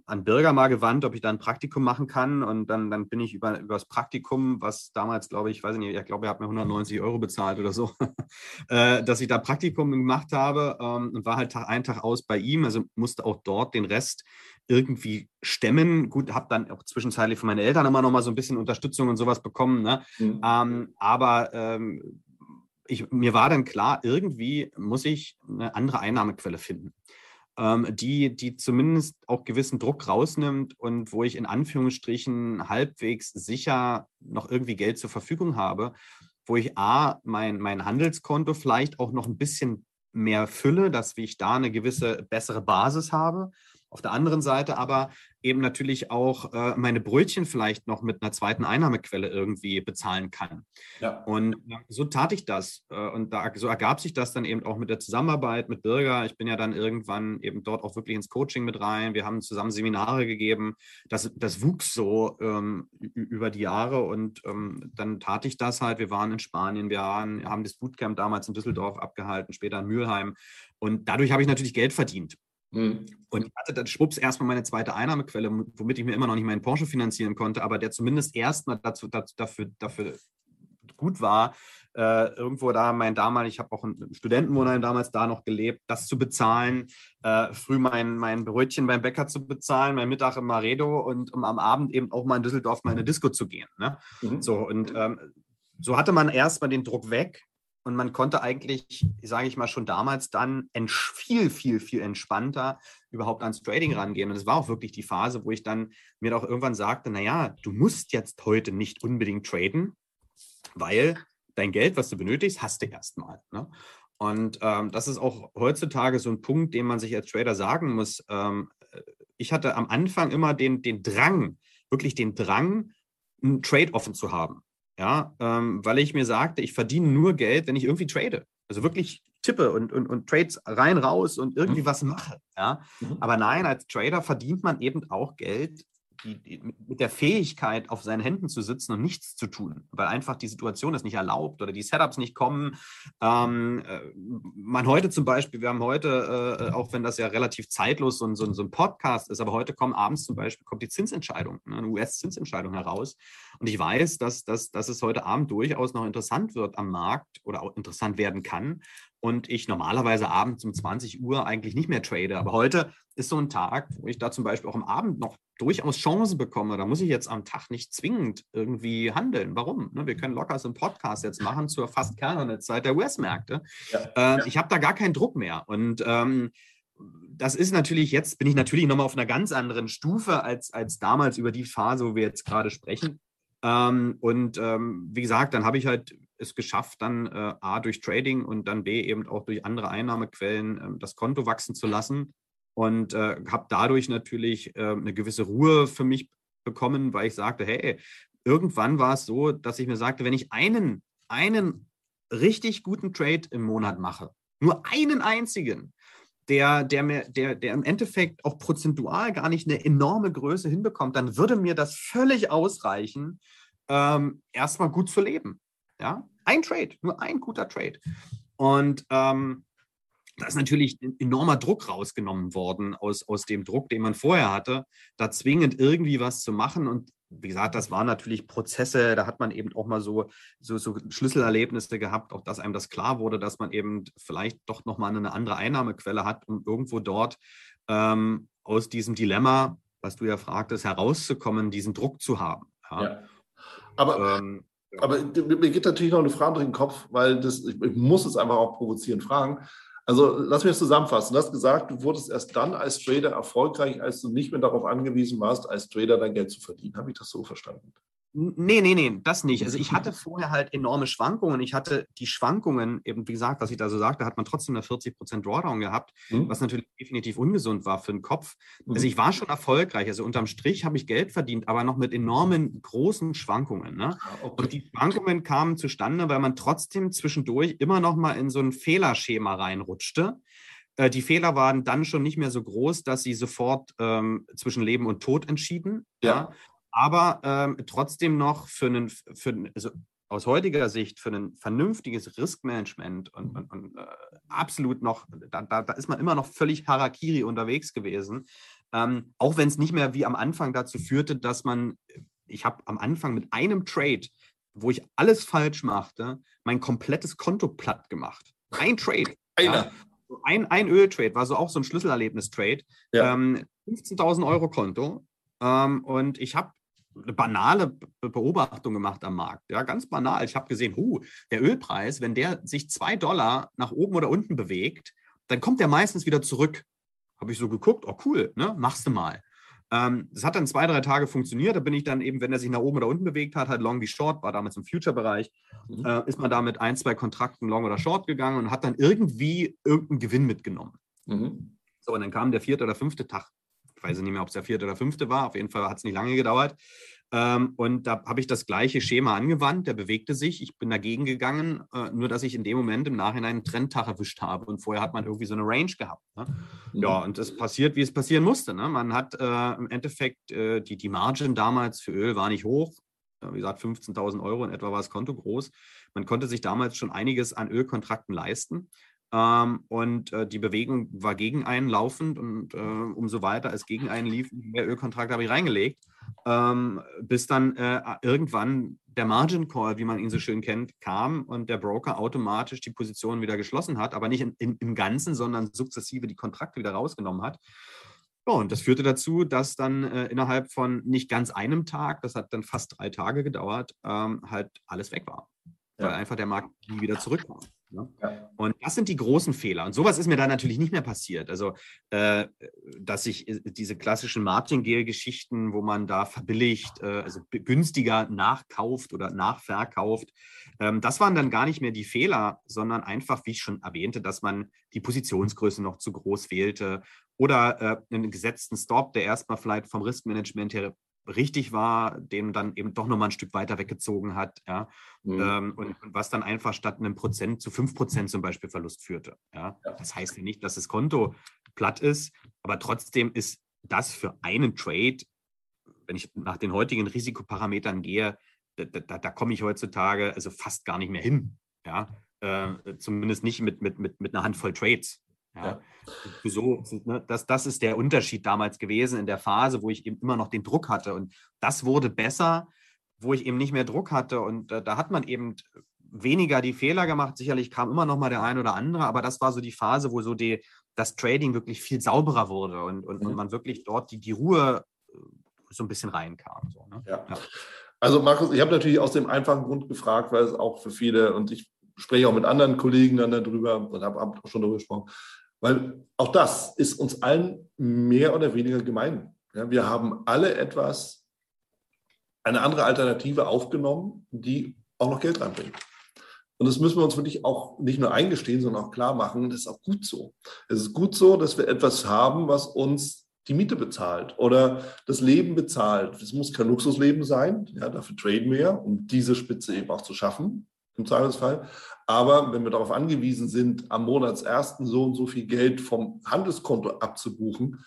an Bürger mal gewandt, ob ich da ein Praktikum machen kann. Und dann, dann bin ich über, über das Praktikum, was damals, glaube ich, weiß ich nicht, ich glaube, er hat mir 190 Euro bezahlt oder so, äh, dass ich da Praktikum gemacht habe ähm, und war halt Tag ein, Tag aus bei ihm. Also musste auch dort den Rest irgendwie stemmen. Gut, habe dann auch zwischenzeitlich von meinen Eltern immer noch mal so ein bisschen Unterstützung und sowas bekommen. Ne? Mhm. Ähm, aber ähm, ich, mir war dann klar, irgendwie muss ich eine andere Einnahmequelle finden, die, die zumindest auch gewissen Druck rausnimmt und wo ich in Anführungsstrichen halbwegs sicher noch irgendwie Geld zur Verfügung habe, wo ich A, mein, mein Handelskonto vielleicht auch noch ein bisschen mehr fülle, dass ich da eine gewisse bessere Basis habe auf der anderen Seite aber eben natürlich auch äh, meine Brötchen vielleicht noch mit einer zweiten Einnahmequelle irgendwie bezahlen kann. Ja. Und äh, so tat ich das. Äh, und da, so ergab sich das dann eben auch mit der Zusammenarbeit mit Bürger. Ich bin ja dann irgendwann eben dort auch wirklich ins Coaching mit rein. Wir haben zusammen Seminare gegeben. Das, das wuchs so ähm, über die Jahre und ähm, dann tat ich das halt. Wir waren in Spanien, wir waren, haben das Bootcamp damals in Düsseldorf abgehalten, später in Mülheim. Und dadurch habe ich natürlich Geld verdient. Mhm. Und ich hatte dann schwupps erstmal meine zweite Einnahmequelle, womit ich mir immer noch nicht meinen Porsche finanzieren konnte, aber der zumindest erstmal dazu, dazu, dafür, dafür gut war, äh, irgendwo da mein damals, ich habe auch im Studentenwohnheim damals da noch gelebt, das zu bezahlen, äh, früh mein, mein Brötchen beim Bäcker zu bezahlen, mein Mittag im Maredo und um am Abend eben auch mal in Düsseldorf mal in eine Disco zu gehen. Ne? Mhm. So, und ähm, so hatte man erstmal den Druck weg und man konnte eigentlich, sage ich mal, schon damals dann viel, viel, viel entspannter überhaupt ans Trading rangehen. Und es war auch wirklich die Phase, wo ich dann mir auch irgendwann sagte, naja, du musst jetzt heute nicht unbedingt traden, weil dein Geld, was du benötigst, hast du erstmal. Ne? Und ähm, das ist auch heutzutage so ein Punkt, den man sich als Trader sagen muss. Ähm, ich hatte am Anfang immer den, den Drang, wirklich den Drang, einen Trade offen zu haben. Ja, ähm, weil ich mir sagte, ich verdiene nur Geld, wenn ich irgendwie trade. Also wirklich tippe und, und, und Trades rein, raus und irgendwie mhm. was mache. Ja? Mhm. Aber nein, als Trader verdient man eben auch Geld, die, mit der Fähigkeit, auf seinen Händen zu sitzen und nichts zu tun, weil einfach die Situation es nicht erlaubt oder die Setups nicht kommen. Ähm, äh, man heute zum Beispiel, wir haben heute, äh, auch wenn das ja relativ zeitlos so ein, so, so ein Podcast ist, aber heute kommen abends zum Beispiel kommt die Zinsentscheidung, ne, eine US-Zinsentscheidung heraus. Und ich weiß, dass, dass, dass es heute Abend durchaus noch interessant wird am Markt oder auch interessant werden kann und ich normalerweise abends um 20 Uhr eigentlich nicht mehr trade. Aber heute ist so ein Tag, wo ich da zum Beispiel auch am Abend noch durchaus Chancen bekomme. Da muss ich jetzt am Tag nicht zwingend irgendwie handeln. Warum? Ne, wir können locker so einen Podcast jetzt machen zur fast Kernerzeit der US-Märkte. Ja, äh, ja. Ich habe da gar keinen Druck mehr. Und ähm, das ist natürlich, jetzt bin ich natürlich nochmal auf einer ganz anderen Stufe als, als damals über die Phase, wo wir jetzt gerade sprechen. Ähm, und ähm, wie gesagt, dann habe ich halt es geschafft, dann äh, A durch Trading und dann B eben auch durch andere Einnahmequellen äh, das Konto wachsen zu lassen und äh, habe dadurch natürlich äh, eine gewisse Ruhe für mich bekommen, weil ich sagte, hey, irgendwann war es so, dass ich mir sagte, wenn ich einen, einen richtig guten Trade im Monat mache, nur einen einzigen, der, der, mir, der, der im Endeffekt auch prozentual gar nicht eine enorme Größe hinbekommt, dann würde mir das völlig ausreichen, ähm, erstmal gut zu leben. Ja, ein Trade, nur ein guter Trade. Und ähm, da ist natürlich ein enormer Druck rausgenommen worden aus, aus dem Druck, den man vorher hatte, da zwingend irgendwie was zu machen. Und wie gesagt, das waren natürlich Prozesse, da hat man eben auch mal so, so, so Schlüsselerlebnisse gehabt, auch dass einem das klar wurde, dass man eben vielleicht doch nochmal eine andere Einnahmequelle hat, um irgendwo dort ähm, aus diesem Dilemma, was du ja fragtest, herauszukommen, diesen Druck zu haben. Ja. Ja. Aber ähm, aber mir geht natürlich noch eine Frage durch den Kopf, weil das, ich muss es einfach auch provozieren fragen. Also lass mich das zusammenfassen. Du hast gesagt, du wurdest erst dann als Trader erfolgreich, als du nicht mehr darauf angewiesen warst, als Trader dein Geld zu verdienen. Habe ich das so verstanden? Nee, nee, nee, das nicht. Also ich hatte vorher halt enorme Schwankungen. Ich hatte die Schwankungen, eben wie gesagt, was ich da so sagte, hat man trotzdem eine 40% Drawdown gehabt, mhm. was natürlich definitiv ungesund war für den Kopf. Mhm. Also ich war schon erfolgreich. Also unterm Strich habe ich Geld verdient, aber noch mit enormen großen Schwankungen. Ne? Ah. Und die Schwankungen kamen zustande, weil man trotzdem zwischendurch immer noch mal in so ein Fehlerschema reinrutschte. Äh, die Fehler waren dann schon nicht mehr so groß, dass sie sofort ähm, zwischen Leben und Tod entschieden. Ja. ja aber ähm, trotzdem noch für einen, für, also aus heutiger Sicht für ein vernünftiges Riskmanagement und, und, und äh, absolut noch, da, da, da, ist man immer noch völlig Harakiri unterwegs gewesen. Ähm, auch wenn es nicht mehr wie am Anfang dazu führte, dass man, ich habe am Anfang mit einem Trade, wo ich alles falsch machte, mein komplettes Konto platt gemacht. Ein Trade. Einer. Ja, ein, ein Öltrade war so auch so ein Schlüsselerlebnis-Trade. Ja. Ähm, 15.000 Euro Konto ähm, und ich habe eine banale Beobachtung gemacht am Markt. Ja, ganz banal. Ich habe gesehen, huh, der Ölpreis, wenn der sich zwei Dollar nach oben oder unten bewegt, dann kommt der meistens wieder zurück. Habe ich so geguckt, oh cool, ne? machst du mal. Ähm, das hat dann zwei, drei Tage funktioniert. Da bin ich dann eben, wenn er sich nach oben oder unten bewegt hat, halt long wie short, war damals im Future-Bereich, mhm. äh, ist man da mit ein, zwei Kontrakten long oder short gegangen und hat dann irgendwie irgendeinen Gewinn mitgenommen. Mhm. So, und dann kam der vierte oder fünfte Tag. Ich weiß nicht mehr, ob es der vierte oder fünfte war. Auf jeden Fall hat es nicht lange gedauert. Ähm, und da habe ich das gleiche Schema angewandt. Der bewegte sich. Ich bin dagegen gegangen, äh, nur dass ich in dem Moment im Nachhinein einen Trendtag erwischt habe. Und vorher hat man irgendwie so eine Range gehabt. Ne? Mhm. Ja, und das passiert, wie es passieren musste. Ne? Man hat äh, im Endeffekt äh, die, die Margin damals für Öl war nicht hoch. Wie gesagt, 15.000 Euro in etwa war das Konto groß. Man konnte sich damals schon einiges an Ölkontrakten leisten. Ähm, und äh, die Bewegung war gegen einen laufend und äh, umso weiter es gegen einen lief, mehr Ölkontrakt habe ich reingelegt, ähm, bis dann äh, irgendwann der Margin Call, wie man ihn so schön kennt, kam und der Broker automatisch die Position wieder geschlossen hat, aber nicht in, in, im Ganzen, sondern sukzessive die Kontrakte wieder rausgenommen hat. Ja, und das führte dazu, dass dann äh, innerhalb von nicht ganz einem Tag, das hat dann fast drei Tage gedauert, ähm, halt alles weg war, ja. weil einfach der Markt nie wieder zurückkam. Ne? Ja. Und das sind die großen Fehler. Und sowas ist mir dann natürlich nicht mehr passiert. Also, äh, dass ich äh, diese klassischen Martingale-Geschichten, wo man da verbilligt, äh, also günstiger nachkauft oder nachverkauft, ähm, das waren dann gar nicht mehr die Fehler, sondern einfach, wie ich schon erwähnte, dass man die Positionsgröße noch zu groß wählte oder äh, einen gesetzten Stop, der erstmal vielleicht vom Riskmanagement her richtig war, den dann eben doch nochmal ein Stück weiter weggezogen hat. Ja? Mhm. Ähm, und, und, was dann einfach statt einem Prozent zu fünf Prozent zum Beispiel Verlust führte. Ja? ja? Das heißt ja nicht, dass das Konto platt ist, aber trotzdem ist das für einen Trade, wenn ich nach den heutigen Risikoparametern gehe, da, da, da komme ich heutzutage also fast gar nicht mehr hin. Ja? Äh, zumindest nicht mit, mit, mit, mit einer Handvoll Trades. Ja. ja. So, ne, das, das ist der Unterschied damals gewesen in der Phase, wo ich eben immer noch den Druck hatte. Und das wurde besser, wo ich eben nicht mehr Druck hatte. Und äh, da hat man eben weniger die Fehler gemacht. Sicherlich kam immer noch mal der ein oder andere, aber das war so die Phase, wo so die, das Trading wirklich viel sauberer wurde und, und, mhm. und man wirklich dort die, die Ruhe äh, so ein bisschen reinkam. So, ne? ja. ja. Also Markus, ich habe natürlich aus dem einfachen Grund gefragt, weil es auch für viele, und ich spreche auch mit anderen Kollegen dann darüber und habe auch schon darüber gesprochen, weil auch das ist uns allen mehr oder weniger gemein. Ja, wir haben alle etwas, eine andere Alternative aufgenommen, die auch noch Geld reinbringt. Und das müssen wir uns wirklich auch nicht nur eingestehen, sondern auch klar machen, das ist auch gut so. Es ist gut so, dass wir etwas haben, was uns die Miete bezahlt oder das Leben bezahlt. Es muss kein Luxusleben sein, ja, dafür traden wir ja, um diese Spitze eben auch zu schaffen im Zweifelsfall. Aber wenn wir darauf angewiesen sind, am Monatsersten so und so viel Geld vom Handelskonto abzubuchen,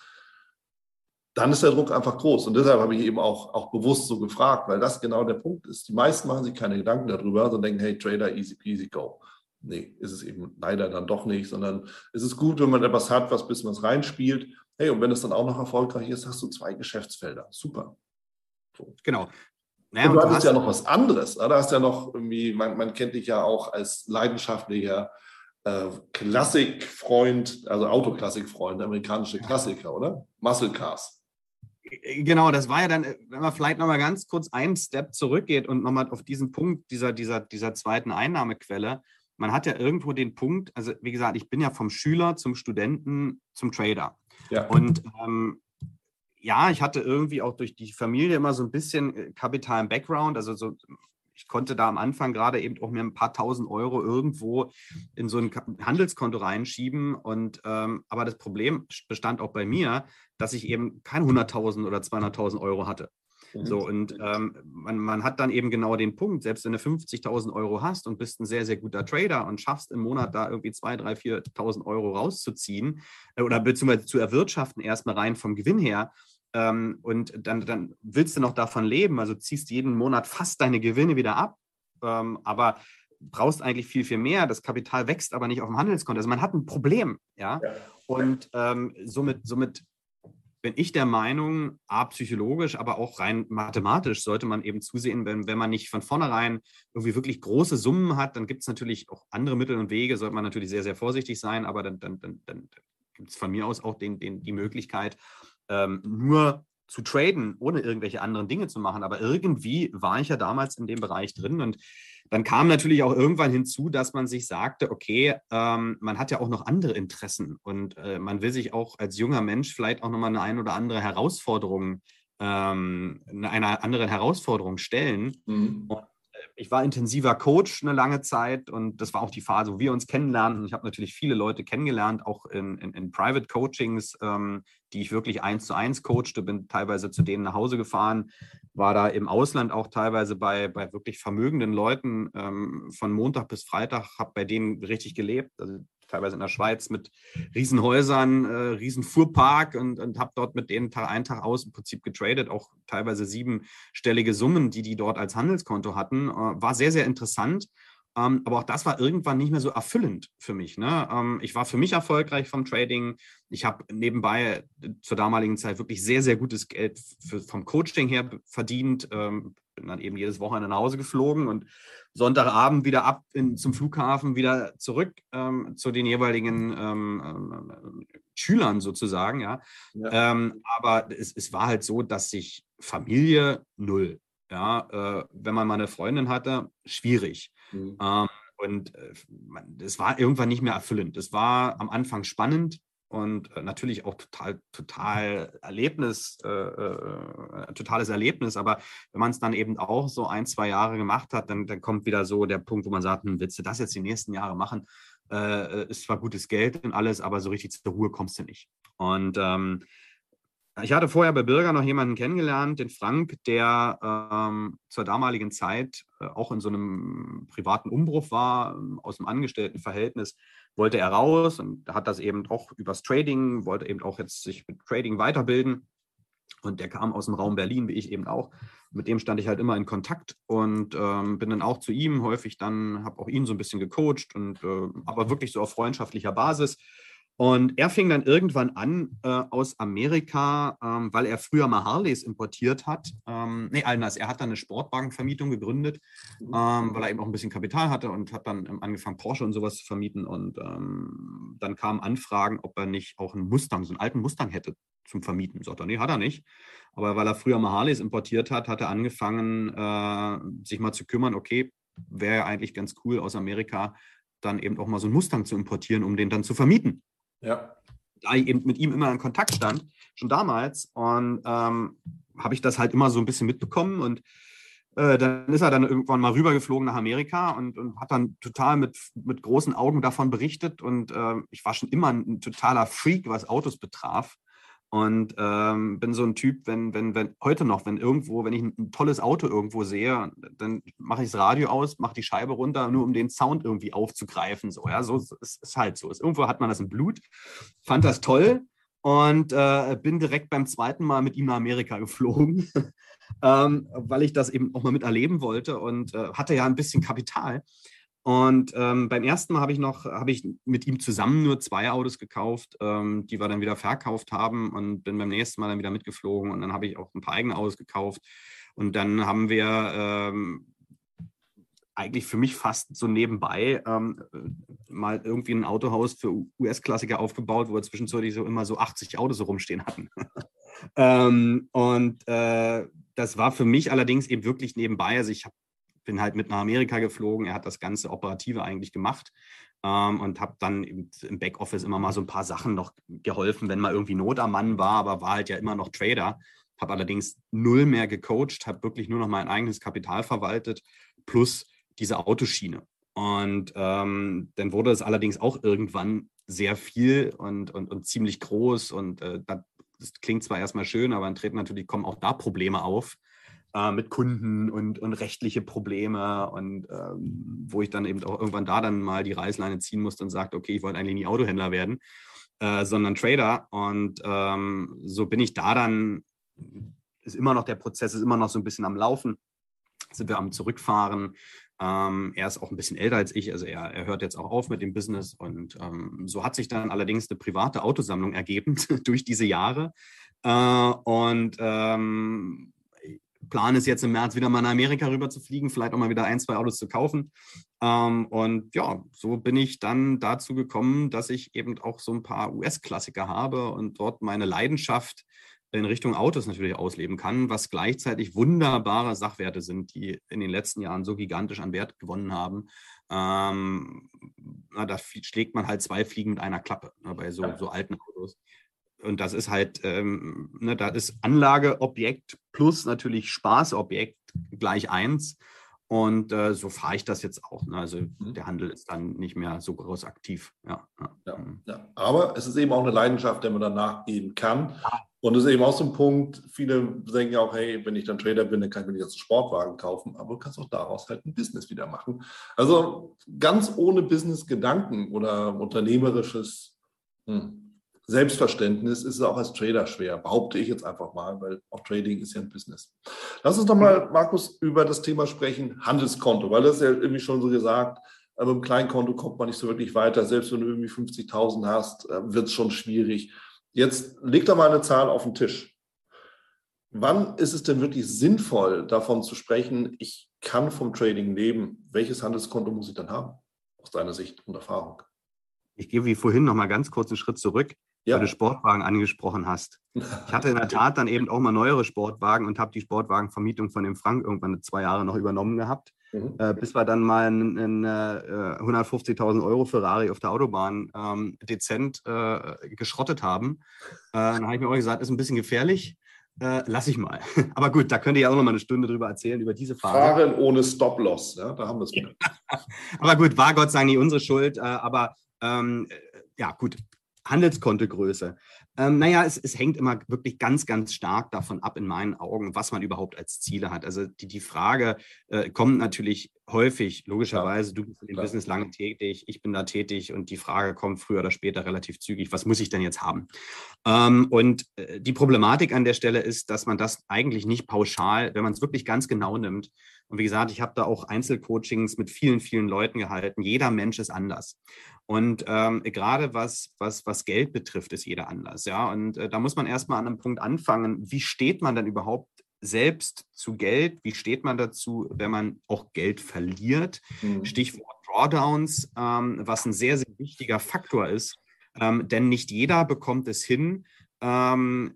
dann ist der Druck einfach groß. Und deshalb habe ich eben auch, auch bewusst so gefragt, weil das genau der Punkt ist. Die meisten machen sich keine Gedanken darüber, sondern denken, hey, Trader, easy peasy, go. Nee, ist es eben leider dann doch nicht, sondern es ist gut, wenn man etwas hat, was bis man es reinspielt. Hey, und wenn es dann auch noch erfolgreich ist, hast du zwei Geschäftsfelder. Super. So. Genau. Naja, und du hattest ja noch was anderes. Da hast ja noch irgendwie, man, man kennt dich ja auch als leidenschaftlicher äh, Klassikfreund, also Autoklassikfreund, amerikanische Klassiker, oder? Muscle Cars. Genau, das war ja dann, wenn man vielleicht nochmal ganz kurz einen Step zurückgeht und nochmal auf diesen Punkt dieser, dieser, dieser zweiten Einnahmequelle. Man hat ja irgendwo den Punkt, also wie gesagt, ich bin ja vom Schüler zum Studenten zum Trader. Ja. Und ähm, ja, ich hatte irgendwie auch durch die Familie immer so ein bisschen äh, Kapital im Background. Also so, ich konnte da am Anfang gerade eben auch mir ein paar tausend Euro irgendwo in so ein Handelskonto reinschieben. Und ähm, aber das Problem bestand auch bei mir, dass ich eben kein 100.000 oder 200.000 Euro hatte. So, und ähm, man, man hat dann eben genau den Punkt, selbst wenn du 50.000 Euro hast und bist ein sehr, sehr guter Trader und schaffst im Monat da irgendwie 2.000, 3.000, 4.000 Euro rauszuziehen äh, oder beziehungsweise zu erwirtschaften, erstmal rein vom Gewinn her, ähm, und dann, dann willst du noch davon leben, also ziehst jeden Monat fast deine Gewinne wieder ab, ähm, aber brauchst eigentlich viel, viel mehr. Das Kapital wächst aber nicht auf dem Handelskonto. Also man hat ein Problem, ja. ja. Und ähm, somit, somit bin ich der Meinung, a, psychologisch, aber auch rein mathematisch sollte man eben zusehen, wenn, wenn man nicht von vornherein irgendwie wirklich große Summen hat, dann gibt es natürlich auch andere Mittel und Wege, sollte man natürlich sehr, sehr vorsichtig sein, aber dann, dann, dann, dann gibt es von mir aus auch den, den, die Möglichkeit, ähm, nur zu traden, ohne irgendwelche anderen Dinge zu machen. Aber irgendwie war ich ja damals in dem Bereich drin und dann kam natürlich auch irgendwann hinzu, dass man sich sagte, okay, ähm, man hat ja auch noch andere Interessen und äh, man will sich auch als junger Mensch vielleicht auch nochmal eine ein oder andere Herausforderung, ähm, einer anderen Herausforderung stellen. Mhm. Und ich war intensiver Coach eine lange Zeit und das war auch die Phase, wo wir uns kennenlernten. Ich habe natürlich viele Leute kennengelernt, auch in, in, in Private Coachings, ähm, die ich wirklich eins zu eins coachte, bin teilweise zu denen nach Hause gefahren, war da im Ausland auch teilweise bei, bei wirklich vermögenden Leuten ähm, von Montag bis Freitag, habe bei denen richtig gelebt. Also teilweise in der Schweiz mit Riesenhäusern, äh, Riesenfuhrpark und, und habe dort mit denen Tag ein, Tag aus im Prinzip getradet, auch teilweise siebenstellige Summen, die die dort als Handelskonto hatten. Äh, war sehr, sehr interessant. Ähm, aber auch das war irgendwann nicht mehr so erfüllend für mich. Ne? Ähm, ich war für mich erfolgreich vom Trading. Ich habe nebenbei äh, zur damaligen Zeit wirklich sehr, sehr gutes Geld für, vom Coaching her verdient. Ähm, bin dann eben jedes Wochenende nach Hause geflogen und Sonntagabend wieder ab in, zum Flughafen, wieder zurück ähm, zu den jeweiligen ähm, ähm, Schülern sozusagen. Ja. ja. Ähm, aber es, es, war halt so, dass sich Familie null. Ja, äh, wenn man mal eine Freundin hatte, schwierig. Mhm. Ähm, und es äh, war irgendwann nicht mehr erfüllend. Es war am Anfang spannend, und äh, natürlich auch total, total Erlebnis, äh, äh, totales Erlebnis. Aber wenn man es dann eben auch so ein, zwei Jahre gemacht hat, dann, dann kommt wieder so der Punkt, wo man sagt, hm, willst du das jetzt die nächsten Jahre machen? Äh, ist zwar gutes Geld und alles, aber so richtig zur Ruhe kommst du nicht. Und ähm, ich hatte vorher bei Bürger noch jemanden kennengelernt, den Frank, der ähm, zur damaligen Zeit äh, auch in so einem privaten Umbruch war, ähm, aus dem Angestelltenverhältnis wollte er raus und hat das eben auch übers Trading, wollte eben auch jetzt sich mit Trading weiterbilden. Und der kam aus dem Raum Berlin, wie ich eben auch. Mit dem stand ich halt immer in Kontakt und ähm, bin dann auch zu ihm häufig dann, habe auch ihn so ein bisschen gecoacht und äh, aber wirklich so auf freundschaftlicher Basis. Und er fing dann irgendwann an äh, aus Amerika, ähm, weil er früher mal Harleys importiert hat. Ähm, nee, anders, er hat dann eine Sportwagenvermietung gegründet, mhm. ähm, weil er eben auch ein bisschen Kapital hatte und hat dann ähm, angefangen, Porsche und sowas zu vermieten. Und ähm, dann kamen Anfragen, ob er nicht auch einen Mustang, so einen alten Mustang hätte zum Vermieten. Sagt er, nee, hat er nicht. Aber weil er früher mal Harleys importiert hat, hat er angefangen, äh, sich mal zu kümmern, okay, wäre ja eigentlich ganz cool aus Amerika, dann eben auch mal so einen Mustang zu importieren, um den dann zu vermieten. Ja. Da ich eben mit ihm immer in Kontakt stand, schon damals, und ähm, habe ich das halt immer so ein bisschen mitbekommen und äh, dann ist er dann irgendwann mal rübergeflogen nach Amerika und, und hat dann total mit, mit großen Augen davon berichtet. Und äh, ich war schon immer ein totaler Freak, was Autos betraf. Und ähm, bin so ein Typ, wenn, wenn, wenn heute noch, wenn irgendwo, wenn ich ein, tolles Auto irgendwo sehe, dann mache ich das Radio aus, mache die Scheibe runter, nur um den Sound irgendwie aufzugreifen. So, ja, so ist, ist halt so. Ist, irgendwo hat man das im Blut. Fand das toll und äh, bin direkt beim zweiten Mal mit ihm nach Amerika geflogen, ähm, weil ich das eben auch mal miterleben wollte und äh, hatte ja ein bisschen Kapital. Und ähm, beim ersten Mal habe ich noch, habe ich mit ihm zusammen nur zwei Autos gekauft, ähm, die wir dann wieder verkauft haben und bin beim nächsten Mal dann wieder mitgeflogen und dann habe ich auch ein paar eigene Autos gekauft. Und dann haben wir ähm, eigentlich für mich fast so nebenbei ähm, mal irgendwie ein Autohaus für US-Klassiker aufgebaut, wo wir zwischenzeitlich so immer so 80 Autos so rumstehen hatten. ähm, und äh, das war für mich allerdings eben wirklich nebenbei. Also ich habe bin halt mit nach Amerika geflogen. Er hat das ganze Operative eigentlich gemacht ähm, und habe dann im, Backoffice immer mal so ein paar Sachen noch geholfen, wenn mal irgendwie Not am Mann war, aber war halt ja immer noch Trader. Habe allerdings null mehr gecoacht, habe wirklich nur noch mein eigenes Kapital verwaltet, plus diese Autoschiene. Und ähm, dann wurde es allerdings auch irgendwann sehr viel und, und, und ziemlich groß. Und äh, das klingt zwar erstmal schön, aber dann treten natürlich, kommen auch da Probleme auf äh, mit Kunden und, und rechtliche Probleme und ähm, wo ich dann eben auch irgendwann da dann mal die Reißleine ziehen musste und sagte, okay, ich wollte eigentlich nie Autohändler werden, äh, sondern Trader. Und ähm, so bin ich da dann, ist immer noch der Prozess, ist immer noch so ein bisschen am Laufen, sind wir am Zurückfahren. Ähm, er ist auch ein bisschen älter als ich, also er, er hört jetzt auch auf mit dem Business. Und ähm, so hat sich dann allerdings eine private Autosammlung ergeben durch diese Jahre. Äh, und ähm, Plan ist jetzt im März wieder mal nach Amerika rüber zu fliegen, vielleicht auch mal wieder ein, zwei Autos zu kaufen. Ähm, und ja, so bin ich dann dazu gekommen, dass ich eben auch so ein paar US-Klassiker habe und dort meine Leidenschaft in Richtung Autos natürlich ausleben kann, was gleichzeitig wunderbare Sachwerte sind, die in den letzten Jahren so gigantisch an Wert gewonnen haben. Ähm, na, da schlägt man halt zwei Fliegen mit einer Klappe ne, bei so, so alten Autos. Und das ist halt, ähm, ne, da ist Anlageobjekt plus natürlich Spaßobjekt gleich eins. Und äh, so fahre ich das jetzt auch. Ne? Also mhm. der Handel ist dann nicht mehr so groß aktiv. Ja, ja. ja, Aber es ist eben auch eine Leidenschaft, der man dann nachgehen kann. Und es ist eben auch so ein Punkt, viele denken ja auch, hey, wenn ich dann Trader bin, dann kann ich mir jetzt einen Sportwagen kaufen, aber du kannst auch daraus halt ein Business wieder machen. Also ganz ohne Business-Gedanken oder unternehmerisches hm, Selbstverständnis ist es auch als Trader schwer, behaupte ich jetzt einfach mal, weil auch Trading ist ja ein Business. Lass uns nochmal, Markus, über das Thema sprechen, Handelskonto, weil das ist ja irgendwie schon so gesagt, aber im Kleinkonto kommt man nicht so wirklich weiter. Selbst wenn du irgendwie 50.000 hast, äh, wird es schon schwierig. Jetzt leg da mal eine Zahl auf den Tisch. Wann ist es denn wirklich sinnvoll, davon zu sprechen, ich kann vom Trading leben? Welches Handelskonto muss ich dann haben, aus deiner Sicht und Erfahrung? Ich gehe wie vorhin noch mal ganz kurz einen Schritt zurück ja. weil du Sportwagen angesprochen hast. Ich hatte in der Tat dann eben auch mal neuere Sportwagen und habe die Sportwagenvermietung von dem Frank irgendwann zwei Jahre noch übernommen gehabt, mhm. äh, bis wir dann mal einen, einen äh, 150.000 Euro Ferrari auf der Autobahn ähm, dezent äh, geschrottet haben. Äh, dann habe ich mir auch gesagt, ist ein bisschen gefährlich. Äh, lass ich mal. Aber gut, da könnt ihr ja auch noch mal eine Stunde drüber erzählen, über diese Phase. Fahren ohne Stop-Loss, ja, da haben wir es aber gut, war Gott sei Dank nicht unsere Schuld. Äh, aber ähm, ja, gut, Handelskontogröße. Ähm, naja, es, es hängt immer wirklich ganz, ganz stark davon ab, in meinen Augen, was man überhaupt als Ziele hat. Also die, die Frage äh, kommt natürlich häufig, logischerweise, du bist im Business lange tätig, ich bin da tätig und die Frage kommt früher oder später relativ zügig, was muss ich denn jetzt haben? Ähm, und äh, die Problematik an der Stelle ist, dass man das eigentlich nicht pauschal, wenn man es wirklich ganz genau nimmt, und wie gesagt, ich habe da auch Einzelcoachings mit vielen, vielen Leuten gehalten. Jeder Mensch ist anders. Und ähm, gerade was, was, was Geld betrifft, ist jeder anders. Ja, und äh, da muss man erstmal an einem Punkt anfangen. Wie steht man denn überhaupt selbst zu Geld? Wie steht man dazu, wenn man auch Geld verliert? Mhm. Stichwort Drawdowns, ähm, was ein sehr, sehr wichtiger Faktor ist. Ähm, denn nicht jeder bekommt es hin, ähm,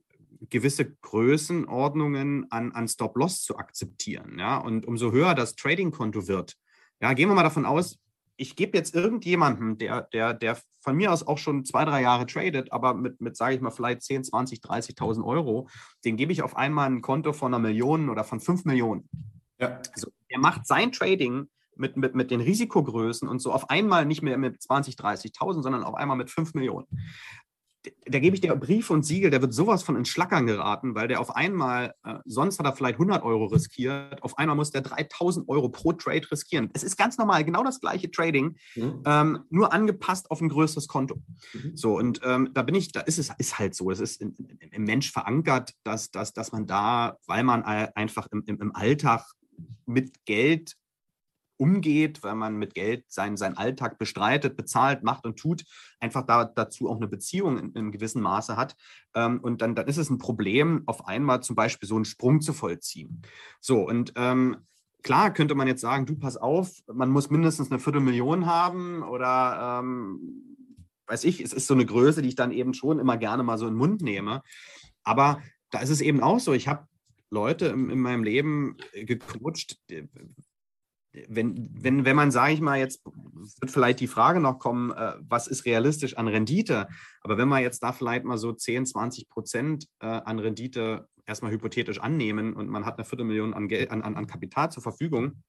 gewisse Größenordnungen an, an Stop-Loss zu akzeptieren. Ja? Und umso höher das Trading-Konto wird, ja, gehen wir mal davon aus, ich gebe jetzt irgendjemandem, der, der, der von mir aus auch schon zwei, drei Jahre tradet, aber mit, mit sage ich mal, vielleicht 10, 20, 30.000 Euro, den gebe ich auf einmal ein Konto von einer Million oder von fünf Millionen. Ja. Also, der macht sein Trading mit, mit, mit den Risikogrößen und so auf einmal nicht mehr mit 20, 30.000, sondern auf einmal mit 5 Millionen da gebe ich dir Brief und Siegel, der wird sowas von ins Schlackern geraten, weil der auf einmal, äh, sonst hat er vielleicht 100 Euro riskiert, auf einmal muss der 3000 Euro pro Trade riskieren. Es ist ganz normal, genau das gleiche Trading, mhm. ähm, nur angepasst auf ein größeres Konto. Mhm. So, und ähm, da bin ich, da ist es ist halt so, es ist im, im Mensch verankert, dass, dass, dass man da, weil man einfach im, im, im Alltag mit Geld umgeht, weil man mit Geld seinen, seinen Alltag bestreitet, bezahlt, macht und tut, einfach da, dazu auch eine Beziehung in, in gewissem Maße hat. Ähm, und dann, dann ist es ein Problem, auf einmal zum Beispiel so einen Sprung zu vollziehen. So, und ähm, klar könnte man jetzt sagen, du pass auf, man muss mindestens eine Viertelmillion haben oder ähm, weiß ich, es ist so eine Größe, die ich dann eben schon immer gerne mal so in den Mund nehme. Aber da ist es eben auch so, ich habe Leute in, in meinem Leben gecoacht, wenn, wenn, wenn man, sage ich mal, jetzt wird vielleicht die Frage noch kommen, äh, was ist realistisch an Rendite? Aber wenn wir jetzt da vielleicht mal so 10, 20 Prozent äh, an Rendite erstmal hypothetisch annehmen und man hat eine Viertelmillion an, Geld, an, an, an Kapital zur Verfügung,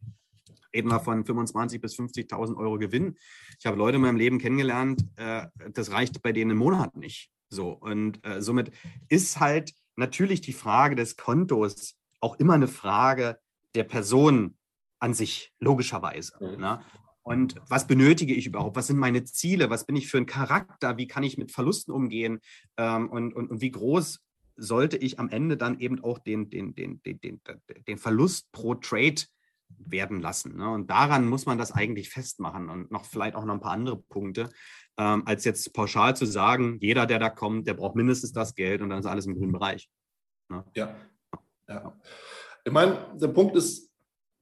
reden wir von 25.000 bis 50.000 Euro Gewinn. Ich habe Leute in meinem Leben kennengelernt, äh, das reicht bei denen im Monat nicht. So, und äh, somit ist halt natürlich die Frage des Kontos auch immer eine Frage der Person, an sich, logischerweise. Mhm. Ne? Und was benötige ich überhaupt? Was sind meine Ziele? Was bin ich für ein Charakter? Wie kann ich mit Verlusten umgehen? Ähm, und, und, und wie groß sollte ich am Ende dann eben auch den, den, den, den, den, den Verlust pro Trade werden lassen. Ne? Und daran muss man das eigentlich festmachen und noch vielleicht auch noch ein paar andere Punkte, ähm, als jetzt pauschal zu sagen, jeder, der da kommt, der braucht mindestens das Geld und dann ist alles im grünen Bereich. Ne? Ja. ja. Ich meine, der Punkt ist,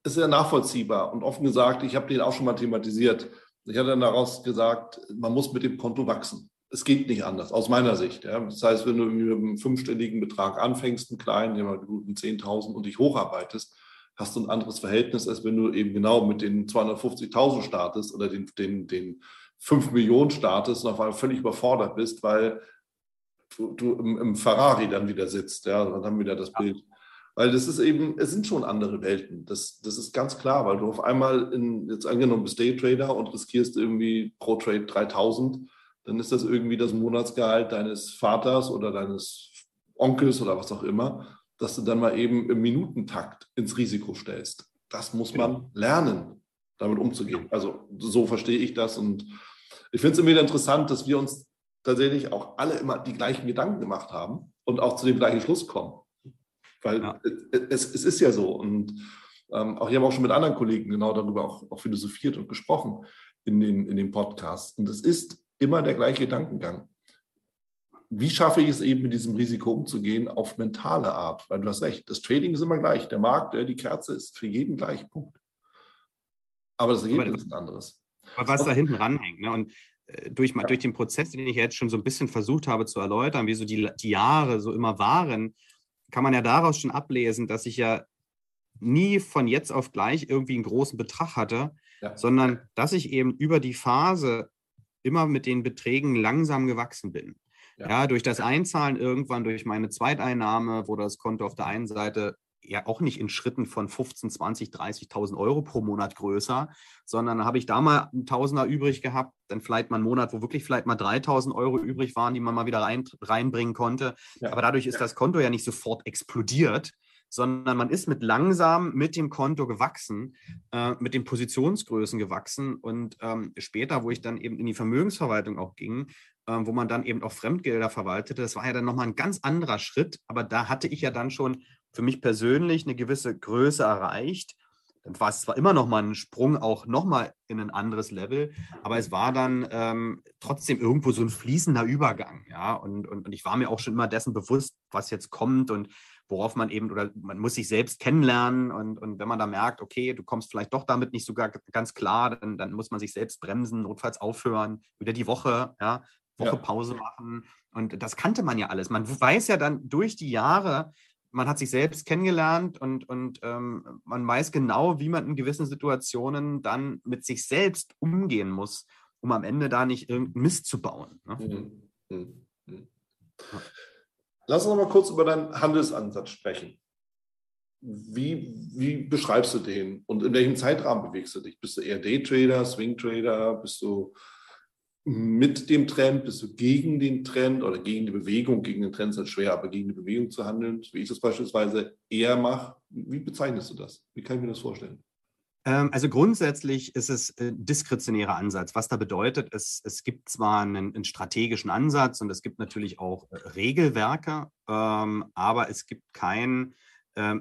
ist ja nachvollziehbar und offen gesagt, ich habe den auch schon mal thematisiert. Ich hatte dann daraus gesagt, man muss mit dem Konto wachsen. es geht nicht anders, aus meiner Sicht. Ja. Das heißt, wenn du mit einem fünfstelligen Betrag anfängst, einen kleinen, den guten 10.000 und dich hocharbeitest, hast du ein anderes Verhältnis, als wenn du eben genau mit den 250.000 startest oder den, den, den 5 Millionen startest und auf einmal völlig überfordert bist, weil du, du im, im, Ferrari dann wieder sitzt. Ja, dann haben wir wieder das Bild. Weil das ist eben, es sind schon andere Welten. Das, das ist ganz klar, weil du auf einmal in, jetzt angenommen bist Daytrader und riskierst irgendwie pro Trade 3000, dann ist das irgendwie das Monatsgehalt deines Vaters oder deines Onkels oder was auch immer, dass du dann mal eben im Minutentakt ins Risiko stellst. Das muss man lernen, damit umzugehen. Also so verstehe ich das und ich finde es immer wieder interessant, dass wir uns tatsächlich auch alle immer die gleichen Gedanken gemacht haben und auch zu dem gleichen Schluss kommen. Weil ja. es, es, ist ja so. Und ähm, auch ich habe auch schon mit anderen Kollegen genau darüber auch, auch philosophiert und gesprochen in den, in den Podcasts. Und es ist immer der gleiche Gedankengang. Wie schaffe ich es eben, mit diesem Risiko umzugehen auf mentale Art? Weil du hast recht, das Trading ist immer gleich. Der Markt, die Kerze ist für jeden gleich. Punkt. Aber das Ergebnis ist ein anderes. Was da hinten ranhängt. Ne? Und äh, durch, ja. durch den Prozess, den ich jetzt schon so ein bisschen versucht habe zu erläutern, wie so die, die Jahre so immer waren, kann man ja daraus schon ablesen, dass ich ja nie von jetzt auf gleich irgendwie einen großen Betrag hatte, ja. sondern dass ich eben über die Phase immer mit den Beträgen langsam gewachsen bin. Ja. ja. durch das Einzahlen irgendwann, durch meine Zweiteinnahme, wo das Konto auf der einen Seite ja auch nicht in Schritten von 15, 20, 30.000 Euro pro Monat größer, sondern da habe ich da mal einen Tausender übrig gehabt, dann vielleicht mal einen Monat, wo wirklich vielleicht mal 3.000 Euro übrig waren, die man mal wieder rein, reinbringen konnte. Ja. Aber dadurch ist ja. das Konto ja nicht sofort explodiert, sondern man ist mit langsam mit dem Konto gewachsen, äh, mit den Positionsgrößen gewachsen und ähm, später, wo ich dann eben in die Vermögensverwaltung auch ging, äh, wo man dann eben auch Fremdgelder verwaltete, das war ja dann nochmal ein ganz anderer Schritt, aber da hatte ich ja dann schon für mich persönlich eine gewisse Größe erreicht. Dann war es zwar immer noch mal ein Sprung auch noch mal in ein anderes Level, aber es war dann ähm, trotzdem irgendwo so ein fließender Übergang, ja. Und, und, und ich war mir auch schon immer dessen bewusst, was jetzt kommt und worauf man eben, oder man muss sich selbst kennenlernen und, und wenn man da merkt, okay, du kommst vielleicht doch damit nicht sogar ganz klar, dann, dann muss man sich selbst bremsen, notfalls aufhören, wieder die Woche, ja, Woche ja. Pause machen. Und das kannte man ja alles. Man weiß ja dann durch die Jahre, man hat sich selbst kennengelernt und, und ähm, man weiß genau, wie man in gewissen Situationen dann mit sich selbst umgehen muss, um am Ende da nicht irgendeinen Mist zu bauen. Ne? Mhm. Mhm. Mhm. Lass uns noch mal kurz über deinen Handelsansatz sprechen. Wie, wie beschreibst du den und in welchem Zeitrahmen bewegst du dich? Bist du eher Daytrader, Swingtrader? Bist du mit dem Trend? Bist du gegen den Trend oder gegen die Bewegung? Gegen den Trend ist halt schwer, aber gegen die Bewegung zu handeln, wie ich das beispielsweise eher mache. Wie bezeichnest du das? Wie kann ich mir das vorstellen? Ähm, also grundsätzlich ist es ein diskretionärer Ansatz. Was da bedeutet, es, es gibt zwar einen, einen strategischen Ansatz und es gibt natürlich auch äh, Regelwerke, ähm, aber es gibt kein ähm,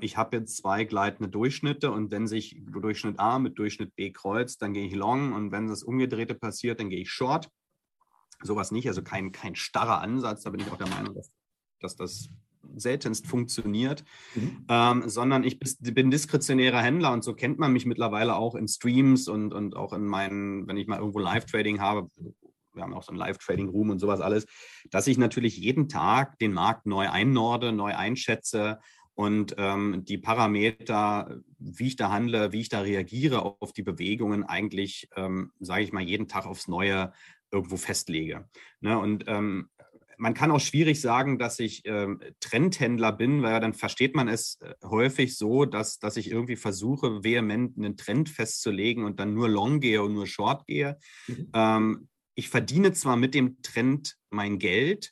ich habe jetzt zwei gleitende Durchschnitte und wenn sich Durchschnitt A mit Durchschnitt B kreuzt, dann gehe ich long und wenn das Umgedrehte passiert, dann gehe ich short. Sowas nicht, also kein, kein starrer Ansatz, da bin ich auch der Meinung, dass, dass das seltenst funktioniert, mhm. ähm, sondern ich bin diskretionärer Händler und so kennt man mich mittlerweile auch in Streams und, und auch in meinen, wenn ich mal irgendwo Live-Trading habe, wir haben auch so ein Live-Trading-Room und sowas alles, dass ich natürlich jeden Tag den Markt neu einnorde, neu einschätze und ähm, die Parameter, wie ich da handle, wie ich da reagiere auf die Bewegungen, eigentlich, ähm, sage ich mal, jeden Tag aufs Neue irgendwo festlege. Ne? Und ähm, man kann auch schwierig sagen, dass ich ähm, Trendhändler bin, weil dann versteht man es äh, häufig so, dass, dass ich irgendwie versuche, vehement einen Trend festzulegen und dann nur Long gehe und nur Short gehe. Mhm. Ähm, ich verdiene zwar mit dem Trend mein Geld,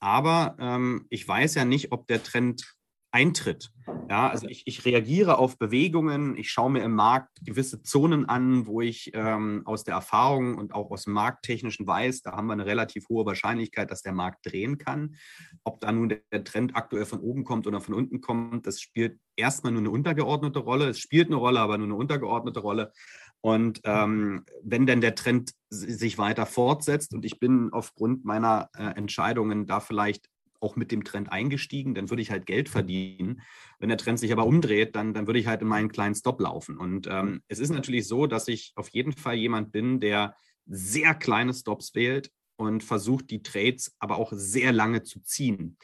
aber ähm, ich weiß ja nicht, ob der Trend eintritt. Ja, also ich, ich reagiere auf Bewegungen, ich schaue mir im Markt gewisse Zonen an, wo ich ähm, aus der Erfahrung und auch aus dem Markttechnischen weiß, da haben wir eine relativ hohe Wahrscheinlichkeit, dass der Markt drehen kann. Ob da nun der Trend aktuell von oben kommt oder von unten kommt, das spielt erstmal nur eine untergeordnete Rolle. Es spielt eine Rolle, aber nur eine untergeordnete Rolle. Und ähm, wenn denn der Trend sich weiter fortsetzt und ich bin aufgrund meiner äh, Entscheidungen da vielleicht auch mit dem Trend eingestiegen, dann würde ich halt Geld verdienen. Wenn der Trend sich aber umdreht, dann, dann würde ich halt in meinen kleinen Stop laufen. Und ähm, es ist natürlich so, dass ich auf jeden Fall jemand bin, der sehr kleine Stops wählt, und versucht die Trades aber auch sehr lange zu ziehen.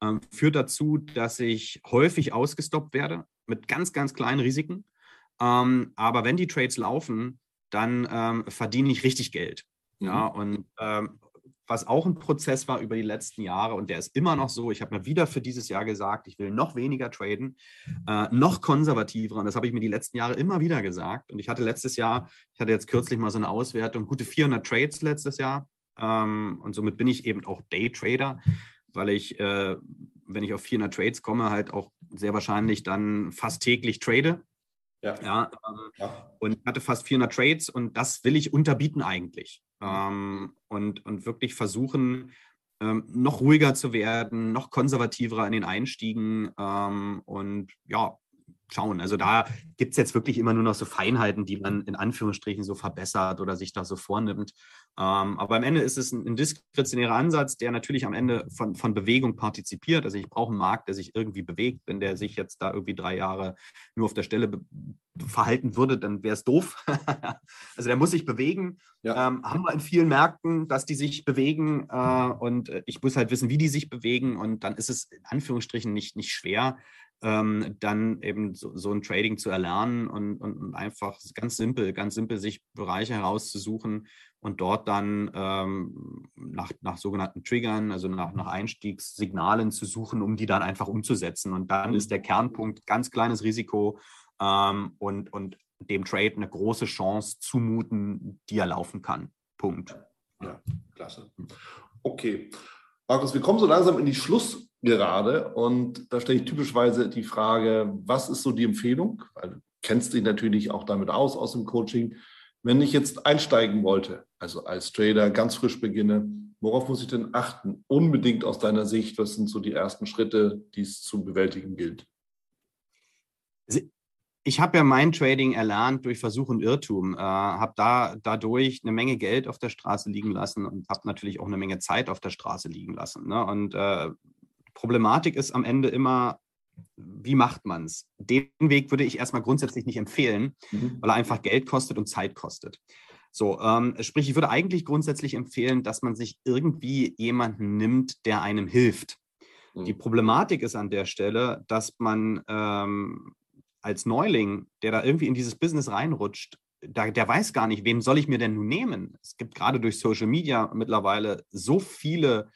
Ähm, führt dazu, dass ich häufig ausgestoppt werde mit ganz, ganz kleinen Risiken. Ähm, aber wenn die Trades laufen, dann ähm, verdiene ich richtig Geld. Mhm. Ja, und ähm, was auch ein Prozess war über die letzten Jahre und der ist immer noch so. Ich habe mir wieder für dieses Jahr gesagt, ich will noch weniger traden, äh, noch konservativer. Und das habe ich mir die letzten Jahre immer wieder gesagt. Und ich hatte letztes Jahr, ich hatte jetzt kürzlich mal so eine Auswertung, gute 400 Trades letztes Jahr. Ähm, und somit bin ich eben auch Daytrader, weil ich, äh, wenn ich auf 400 Trades komme, halt auch sehr wahrscheinlich dann fast täglich trade. Ja. Ja, ähm, ja. Und hatte fast 400 Trades und das will ich unterbieten eigentlich. Mhm. Ähm, und, und wirklich versuchen, ähm, noch ruhiger zu werden, noch konservativer in den Einstiegen ähm, und ja, schauen. Also da gibt es jetzt wirklich immer nur noch so Feinheiten, die man in Anführungsstrichen so verbessert oder sich da so vornimmt. Ähm, aber am Ende ist es ein, ein, diskretionärer Ansatz, der natürlich am Ende von, von Bewegung partizipiert. Also ich brauche einen Markt, der sich irgendwie bewegt. Wenn der sich jetzt da irgendwie drei Jahre nur auf der Stelle verhalten würde, dann wäre es doof. also der muss sich bewegen. Ja. Ähm, haben wir in vielen Märkten, dass die sich bewegen äh, und äh, ich muss halt wissen, wie die sich bewegen und dann ist es in Anführungsstrichen nicht, nicht schwer, ähm, dann eben so, so, ein Trading zu erlernen und, und, und, einfach ganz simpel, ganz simpel sich Bereiche herauszusuchen und dort dann ähm, nach, nach sogenannten Triggern, also nach, nach Einstiegssignalen zu suchen, um die dann einfach umzusetzen. Und dann ist der Kernpunkt ganz kleines Risiko ähm, und, und dem Trade eine große Chance zumuten, die er laufen kann. Punkt. Ja, klasse. Okay. Markus, wir kommen so langsam in die Schlussgerade und da stelle ich typischerweise die Frage, was ist so die Empfehlung? Weil du kennst dich natürlich auch damit aus, aus dem Coaching. Wenn ich jetzt einsteigen wollte, also als Trader ganz frisch beginne, worauf muss ich denn achten? Unbedingt aus deiner Sicht, was sind so die ersten Schritte, die es zu bewältigen gilt? ich habe ja mein Trading erlernt durch Versuch und Irrtum, äh, habe da dadurch eine Menge Geld auf der Straße liegen lassen und habe natürlich auch eine Menge Zeit auf der Straße liegen lassen. Ne? Und äh, Problematik ist am Ende immer, wie macht man es? Den Weg würde ich erstmal grundsätzlich nicht empfehlen, mhm. weil er einfach Geld kostet und Zeit kostet. So, ähm, sprich, ich würde eigentlich grundsätzlich empfehlen, dass man sich irgendwie jemanden nimmt, der einem hilft. Die mhm. Problematik ist an der Stelle, dass man ähm, als Neuling, der da irgendwie in dieses Business reinrutscht, da, der weiß gar nicht, wen soll ich mir denn nun nehmen? Es gibt gerade durch Social Media mittlerweile so viele,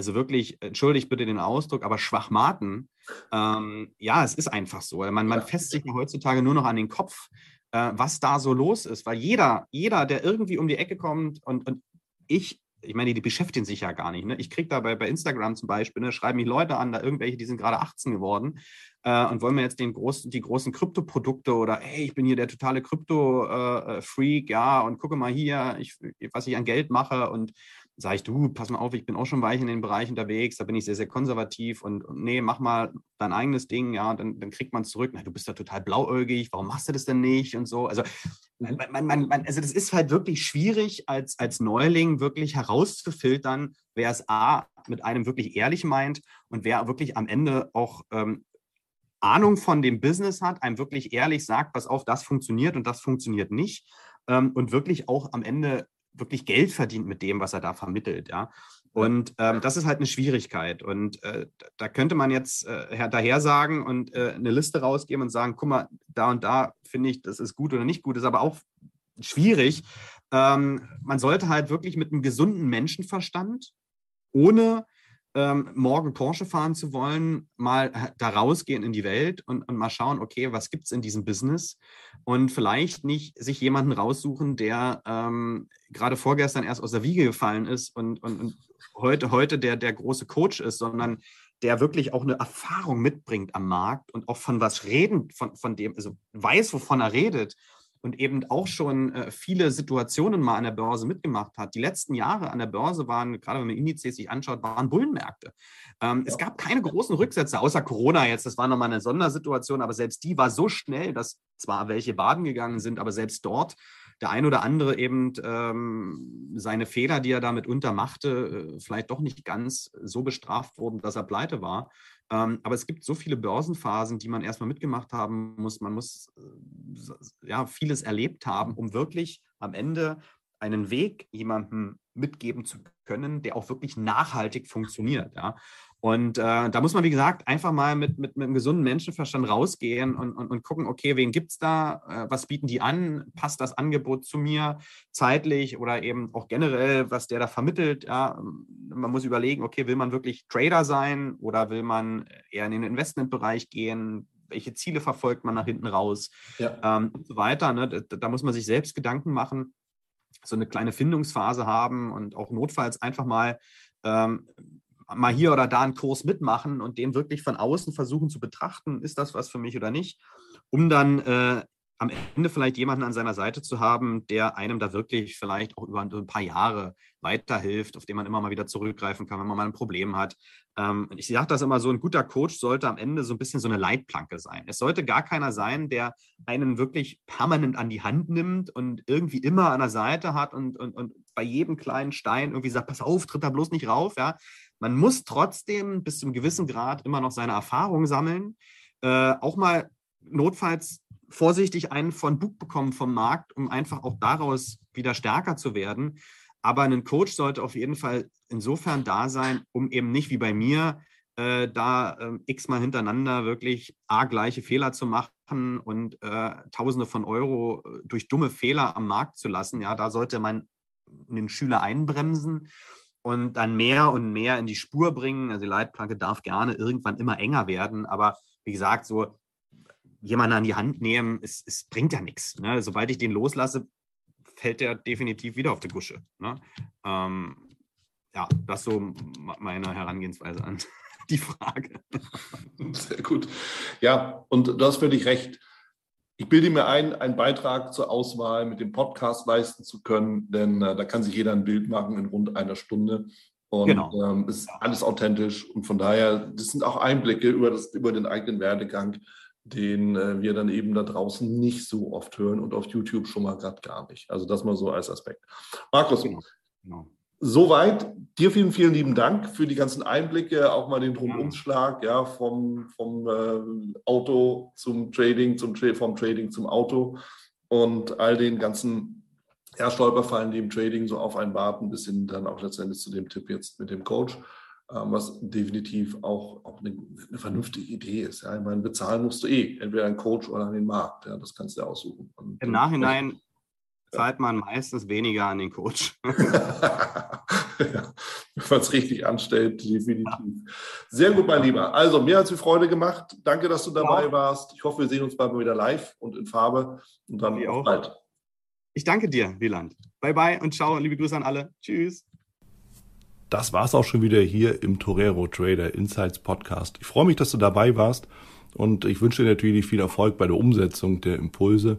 also wirklich, entschuldigt bitte den Ausdruck, aber Schwachmaten. Ähm, ja, es ist einfach so. Man, man fässt sich heutzutage nur noch an den Kopf, äh, was da so los ist, weil jeder, jeder, der irgendwie um die Ecke kommt und, und ich ich meine, die beschäftigen sich ja gar nicht. Ne? Ich kriege da bei, bei Instagram zum Beispiel, ne, schreiben mich Leute an, da irgendwelche, die sind gerade 18 geworden äh, und wollen mir jetzt den großen, die großen Kryptoprodukte oder hey, ich bin hier der totale Krypto-Freak, äh, ja, und gucke mal hier, ich, was ich an Geld mache und sage ich, du, pass mal auf, ich bin auch schon weich in den Bereich unterwegs, da bin ich sehr, sehr konservativ und, und nee, mach mal dein eigenes Ding, ja, dann, dann kriegt man es zurück, na, du bist da total blauäugig, warum machst du das denn nicht und so. Also, man, man, man, also das ist halt wirklich schwierig, als, als Neuling wirklich herauszufiltern, wer es A, mit einem wirklich ehrlich meint und wer wirklich am Ende auch ähm, Ahnung von dem Business hat, einem wirklich ehrlich sagt, pass auf, das funktioniert und das funktioniert nicht ähm, und wirklich auch am Ende wirklich Geld verdient mit dem, was er da vermittelt, ja. Und ähm, das ist halt eine Schwierigkeit. Und äh, da könnte man jetzt äh, daher sagen und äh, eine Liste rausgeben und sagen, guck mal, da und da finde ich, das ist gut oder nicht gut, ist aber auch schwierig. Ähm, man sollte halt wirklich mit einem gesunden Menschenverstand, ohne ähm, morgen Porsche fahren zu wollen, mal da rausgehen in die Welt und, und mal schauen, okay, was gibt es in diesem Business? Und vielleicht nicht sich jemanden raussuchen, der ähm, gerade vorgestern erst aus der Wiege gefallen ist und, und, und heute, heute der, der große Coach ist, sondern der wirklich auch eine Erfahrung mitbringt am Markt und auch von was reden, von, von dem, also weiß, wovon er redet und eben auch schon äh, viele Situationen mal an der Börse mitgemacht hat. Die letzten Jahre an der Börse waren, gerade wenn man Indizes sich anschaut, waren Bullenmärkte. Ähm, ja. Es gab keine großen Rücksätze, außer Corona jetzt. Das war nochmal eine Sondersituation, aber selbst die war so schnell, dass zwar welche baden gegangen sind, aber selbst dort der ein oder andere eben ähm, seine Fehler, die er damit untermachte, äh, vielleicht doch nicht ganz so bestraft wurden, dass er pleite war. Ähm, aber es gibt so viele Börsenphasen, die man erstmal mitgemacht haben muss. Man muss äh, ja vieles erlebt haben, um wirklich am Ende einen Weg jemandem mitgeben zu können, der auch wirklich nachhaltig funktioniert. Ja? Und äh, da muss man, wie gesagt, einfach mal mit, mit, mit einem gesunden Menschenverstand rausgehen und, und, und gucken, okay, wen gibt es da, äh, was bieten die an, passt das Angebot zu mir zeitlich oder eben auch generell, was der da vermittelt. Ja? Man muss überlegen, okay, will man wirklich Trader sein oder will man eher in den Investmentbereich gehen? Welche Ziele verfolgt man nach hinten raus ja. ähm, und so weiter. Ne? Da, da muss man sich selbst Gedanken machen, so eine kleine Findungsphase haben und auch notfalls einfach mal ähm, mal hier oder da einen Kurs mitmachen und den wirklich von außen versuchen zu betrachten, ist das was für mich oder nicht, um dann äh, am Ende vielleicht jemanden an seiner Seite zu haben, der einem da wirklich vielleicht auch über ein paar Jahre weiterhilft, auf den man immer mal wieder zurückgreifen kann, wenn man mal ein Problem hat. Ähm, ich sage das immer so, ein guter Coach sollte am Ende so ein bisschen so eine Leitplanke sein. Es sollte gar keiner sein, der einen wirklich permanent an die Hand nimmt und irgendwie immer an der Seite hat und, und, und bei jedem kleinen Stein irgendwie sagt, pass auf, tritt da bloß nicht rauf, ja, man muss trotzdem bis zu einem gewissen Grad immer noch seine Erfahrungen sammeln, äh, auch mal notfalls vorsichtig einen von Bug bekommen vom Markt, um einfach auch daraus wieder stärker zu werden. Aber ein Coach sollte auf jeden Fall insofern da sein, um eben nicht wie bei mir äh, da äh, x-mal hintereinander wirklich a gleiche Fehler zu machen und äh, Tausende von Euro äh, durch dumme Fehler am Markt zu lassen. Ja, da sollte man den Schüler einbremsen und dann mehr und mehr in die Spur bringen. Also die Leitplanke darf gerne irgendwann immer enger werden, aber wie gesagt, so jemanden an die Hand nehmen, es, es bringt ja nichts. Ne? Sobald ich den loslasse, fällt der definitiv wieder auf die Gusche. Ne? Ähm, ja, das so meine Herangehensweise an die Frage. Sehr gut. Ja, und du hast völlig recht. Ich bilde mir ein, einen Beitrag zur Auswahl mit dem Podcast leisten zu können, denn äh, da kann sich jeder ein Bild machen in rund einer Stunde. Und genau. ähm, ist alles authentisch. Und von daher, das sind auch Einblicke über, das, über den eigenen Werdegang, den äh, wir dann eben da draußen nicht so oft hören und auf YouTube schon mal gerade gar nicht. Also das mal so als Aspekt. Markus, genau. Genau. Soweit. Dir vielen, vielen lieben Dank für die ganzen Einblicke, auch mal den Rundumschlag, ja, vom, vom äh, Auto zum Trading, zum, vom Trading zum Auto und all den ganzen ja, Stolperfallen, die im Trading so auf einen warten, bis hin dann auch letztendlich zu dem Tipp jetzt mit dem Coach, ähm, was definitiv auch, auch eine, eine, vernünftige Idee ist. Ja. Ich meine, bezahlen musst du eh, entweder einen Coach oder an den Markt. Ja, das kannst du aussuchen. Und, Im Nachhinein zahlt man meistens weniger an den Coach. wenn es richtig anstellt, definitiv. Sehr gut, mein Lieber. Also, mir hat es Freude gemacht. Danke, dass du dabei ja. warst. Ich hoffe, wir sehen uns bald mal wieder live und in Farbe. Und dann auch bald. Ich danke dir, Wieland. Bye, bye und ciao. Liebe Grüße an alle. Tschüss. Das war es auch schon wieder hier im Torero Trader Insights Podcast. Ich freue mich, dass du dabei warst und ich wünsche dir natürlich viel Erfolg bei der Umsetzung der Impulse.